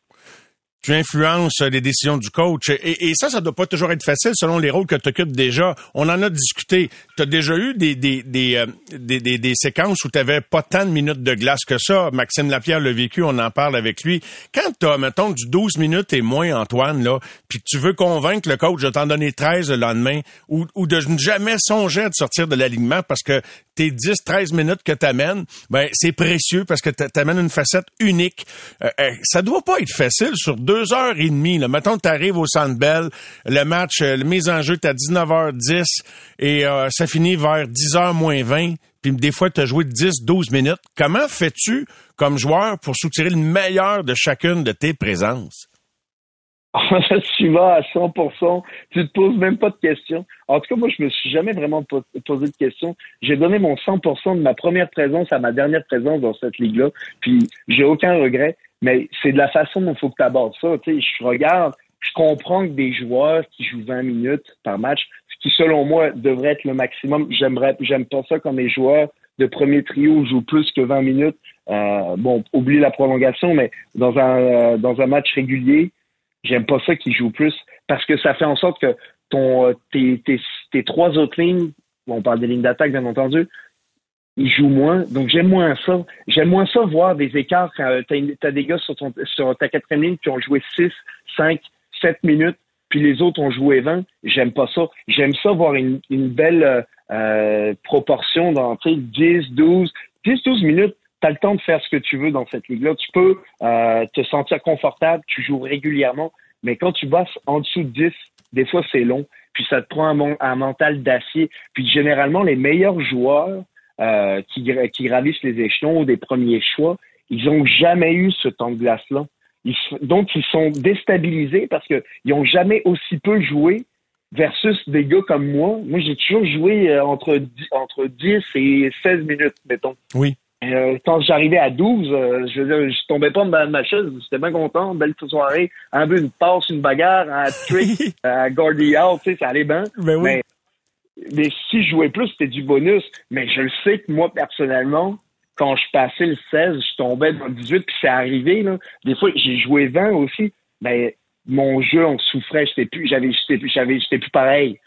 Tu influences les décisions du coach. Et, et ça, ça doit pas toujours être facile selon les rôles que tu occupes déjà. On en a discuté. Tu as déjà eu des, des, des, euh, des, des, séquences où tu n'avais pas tant de minutes de glace que ça. Maxime Lapierre l'a vécu, on en parle avec lui. Quand tu as, mettons, du 12 minutes et moins, Antoine, là, puis tu veux convaincre le coach de t'en donner 13 le lendemain ou, ou de jamais songer à te sortir de l'alignement parce que tes 10, 13 minutes que tu amènes, ben, c'est précieux parce que tu amènes une facette unique. Euh, euh, ça doit pas être facile sur deux heures et demie. Là. Mettons que tu arrives au Centre Bell, le match, euh, le mise en jeu, t'es à 19h10 et ça finit vers 10h moins 20 puis des fois, tu as joué 10, 12 minutes. Comment fais-tu comme joueur pour soutirer le meilleur de chacune de tes présences? tu vas à 100%, tu te poses même pas de questions. En tout cas, moi, je me suis jamais vraiment posé de questions. J'ai donné mon 100% de ma première présence à ma dernière présence dans cette ligue-là, puis j'ai aucun regret. Mais c'est de la façon dont il faut que tu abordes ça. Tu sais, je regarde, je comprends que des joueurs qui jouent 20 minutes par match, ce qui selon moi devrait être le maximum. J'aimerais, j'aime pas ça quand mes joueurs de premier trio jouent plus que 20 minutes. Euh, bon, oublie la prolongation, mais dans un euh, dans un match régulier, J'aime pas ça qu'ils jouent plus parce que ça fait en sorte que ton, euh, tes, tes, tes trois autres lignes, on parle des lignes d'attaque bien entendu, ils jouent moins. Donc j'aime moins ça. J'aime moins ça voir des écarts quand t'as as des gars sur, ton, sur ta quatrième ligne qui ont joué 6, 5, 7 minutes, puis les autres ont joué 20. J'aime pas ça. J'aime ça voir une, une belle euh, euh proportion dans 10, 12, 10, 12 minutes tu as le temps de faire ce que tu veux dans cette ligue-là. Tu peux euh, te sentir confortable, tu joues régulièrement, mais quand tu bosses en dessous de 10, des fois c'est long, puis ça te prend un, mental d'acier. Puis généralement, les meilleurs joueurs euh, qui, qui gravissent les échelons des premiers choix, ils n'ont jamais eu ce temps de glace-là. donc, ils sont déstabilisés parce qu'ils n'ont jamais aussi peu joué versus des gars comme moi. Moi, j'ai toujours joué euh, entre, entre 10 et 16 minutes, mettons. Oui. Euh, quand j'arrivais à 12, euh, je veux je tombais pas de ma, chaise, j'étais bien content, belle soirée, un peu une passe, une bagarre, un trick, un Gordy out, tu sais, ça allait bien. Ben mais, mais, si je jouais plus, c'était du bonus. Mais je le sais que moi, personnellement, quand je passais le 16, je tombais dans le 18, puis c'est arrivé, là. Des fois, j'ai joué 20 aussi, mais mon jeu en souffrait, j'étais plus, j'avais, j'étais plus, j'avais, j'étais plus pareil.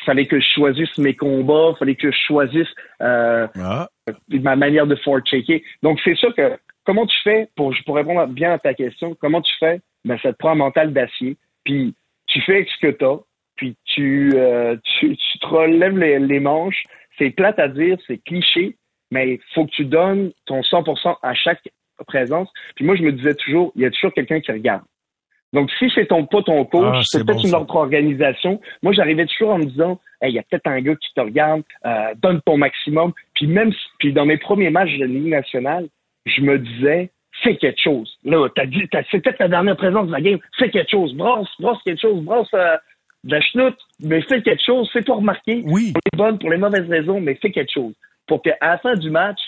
Il fallait que je choisisse mes combats, il fallait que je choisisse euh, ah. ma manière de checker. Donc, c'est ça que, comment tu fais, pour, pour répondre bien à ta question, comment tu fais? Ben, ça te prend un mental d'acier, puis tu fais ce que tu as, puis tu, euh, tu, tu, te relèves les, les manches. C'est plate à dire, c'est cliché, mais il faut que tu donnes ton 100% à chaque présence. Puis moi, je me disais toujours, il y a toujours quelqu'un qui regarde. Donc, si c'est ton pas ton coach, ah, c'est peut-être une autre organisation. Moi, j'arrivais toujours en me disant, il y a peut-être un gars qui te regarde, euh, donne ton maximum. Puis même, puis dans mes premiers matchs de la Ligue nationale, je me disais, fais quelque chose. Là, t'as dit, c'est peut-être ta dernière présence de la game, fais quelque chose, brosse, brosse quelque chose, brosse euh, la chenoute, mais fais quelque chose, c'est pas remarquer. Oui. Pour les bonnes, pour les mauvaises raisons, mais fais quelque chose. Pour qu'à la fin du match,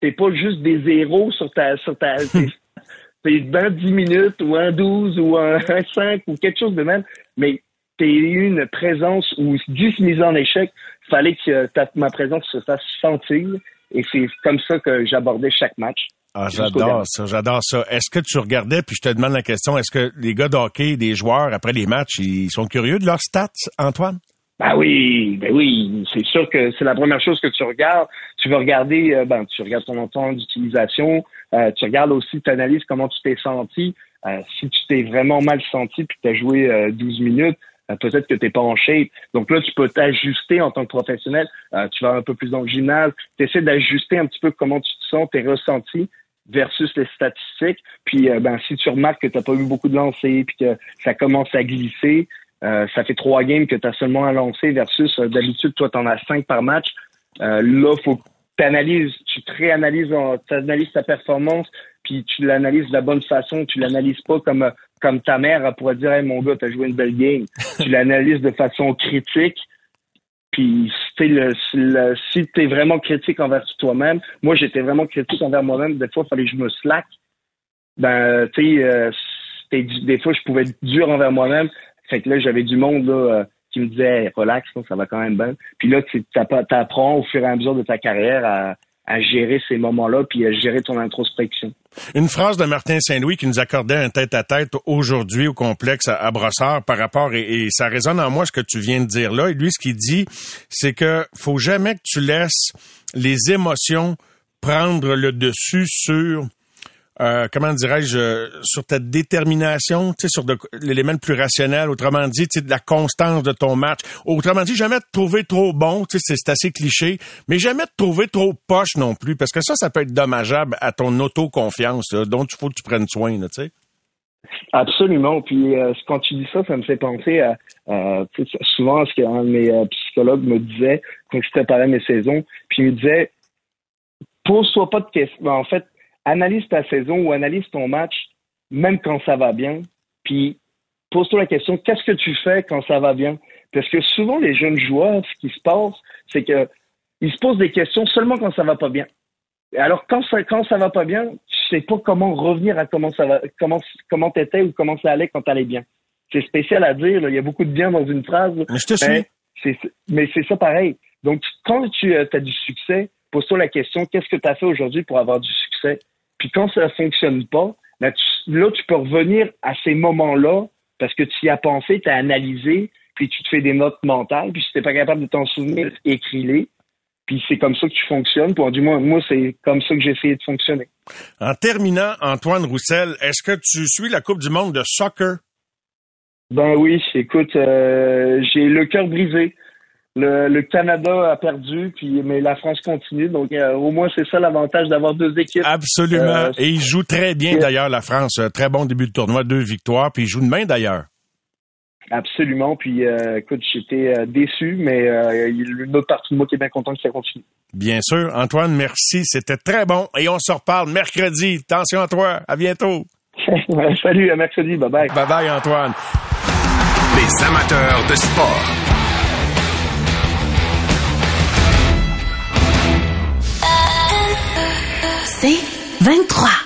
t'es pas juste des zéros sur ta, sur ta, c'est dans 10 minutes ou un 12 ou un 5 ou quelque chose de même, mais tu eu une présence ou 10 mises en échec, fallait que ma présence se fasse sentir et c'est comme ça que j'abordais chaque match. Ah, j'adore ça, j'adore ça. Est-ce que tu regardais, puis je te demande la question, est-ce que les gars d'hockey, des joueurs, après les matchs, ils sont curieux de leurs stats, Antoine? Ben oui, ben oui, c'est sûr que c'est la première chose que tu regardes. Tu veux regarder, euh, ben tu regardes ton temps d'utilisation, euh, tu regardes aussi, tu analyses comment tu t'es senti. Euh, si tu t'es vraiment mal senti puis que tu as joué 12 minutes, peut-être que tu n'es pas en shape. Donc là, tu peux t'ajuster en tant que professionnel. tu vas un peu plus dans le gymnase. Tu essaies d'ajuster un petit peu comment tu te sens, tes ressentis versus les statistiques. Puis ben, si tu remarques que tu n'as pas eu beaucoup de lancers puis que ça commence à glisser, euh, ça fait trois games que tu as seulement à lancer versus euh, d'habitude, toi, tu en as cinq par match. Euh, là, faut que tu analyses, tu te réanalyses, tu analyses ta performance, puis tu l'analyses de la bonne façon. Tu l'analyses pas comme comme ta mère elle pourrait dire hey, mon gars, t'as joué une belle game. tu l'analyses de façon critique. Puis le, le, si tu es vraiment critique envers toi-même, moi j'étais vraiment critique envers moi-même. Des fois, il fallait que je me slack. Ben, tu sais, des fois je pouvais être dur envers moi-même. Fait que là, j'avais du monde là, euh, qui me disait relax, ça va quand même bien. Puis là, tu apprends au fur et à mesure de ta carrière à, à gérer ces moments-là, puis à gérer ton introspection. Une phrase de Martin Saint-Louis qui nous accordait un tête-à-tête aujourd'hui au complexe à, Brossard par rapport, et, ça résonne en moi ce que tu viens de dire là. Et lui, ce qu'il dit, c'est que faut jamais que tu laisses les émotions prendre le dessus sur euh, comment dirais-je, sur ta détermination, sur l'élément plus rationnel, autrement dit, de la constance de ton match. Autrement dit, jamais te trouver trop bon, c'est assez cliché, mais jamais te trouver trop poche non plus, parce que ça, ça peut être dommageable à ton autoconfiance, dont il faut que tu prennes soin, tu sais. Absolument. Puis euh, quand tu dis ça, ça me fait penser à souvent ce qu'un de mes euh, psychologues me disait quand je préparais mes saisons. Puis il me disait pose-toi pas de questions. En fait, analyse ta saison ou analyse ton match, même quand ça va bien, puis pose-toi la question, qu'est-ce que tu fais quand ça va bien? Parce que souvent, les jeunes joueurs, ce qui se passe, c'est que ils se posent des questions seulement quand ça va pas bien. Alors, quand ça, quand ça va pas bien, tu sais pas comment revenir à comment ça va, comment, comment t'étais ou comment ça allait quand t'allais bien. C'est spécial à dire, il y a beaucoup de bien dans une phrase. Mais je te suis. Mais c'est ça pareil. Donc, quand tu euh, as du succès, pose-toi la question, qu'est-ce que tu as fait aujourd'hui pour avoir du succès? Puis quand ça ne fonctionne pas, ben, là, tu peux revenir à ces moments-là parce que tu y as pensé, tu as analysé, puis tu te fais des notes mentales, puis si tu n'es pas capable de t'en souvenir, écris-les. Puis c'est comme ça que tu fonctionnes. Pour, du moins, moi, c'est comme ça que j'ai essayé de fonctionner. En terminant, Antoine Roussel, est-ce que tu suis la Coupe du monde de soccer? Ben oui, écoute, euh, j'ai le cœur brisé le, Canada a perdu, puis mais la France continue. Donc euh, au moins c'est ça l'avantage d'avoir deux équipes. Absolument. Euh, et ils jouent très bien d'ailleurs la France. Très bon début de tournoi, deux victoires, puis ils jouent demain d'ailleurs. Absolument. Puis euh, écoute, j'étais déçu, mais il y a une autre partie de moi qui est bien content que ça continue. Bien sûr. Antoine, merci. C'était très bon. Et on se reparle mercredi. Attention à toi. À bientôt. Salut, à mercredi. Bye bye. Bye bye, Antoine. Les amateurs de sport. C'est 23.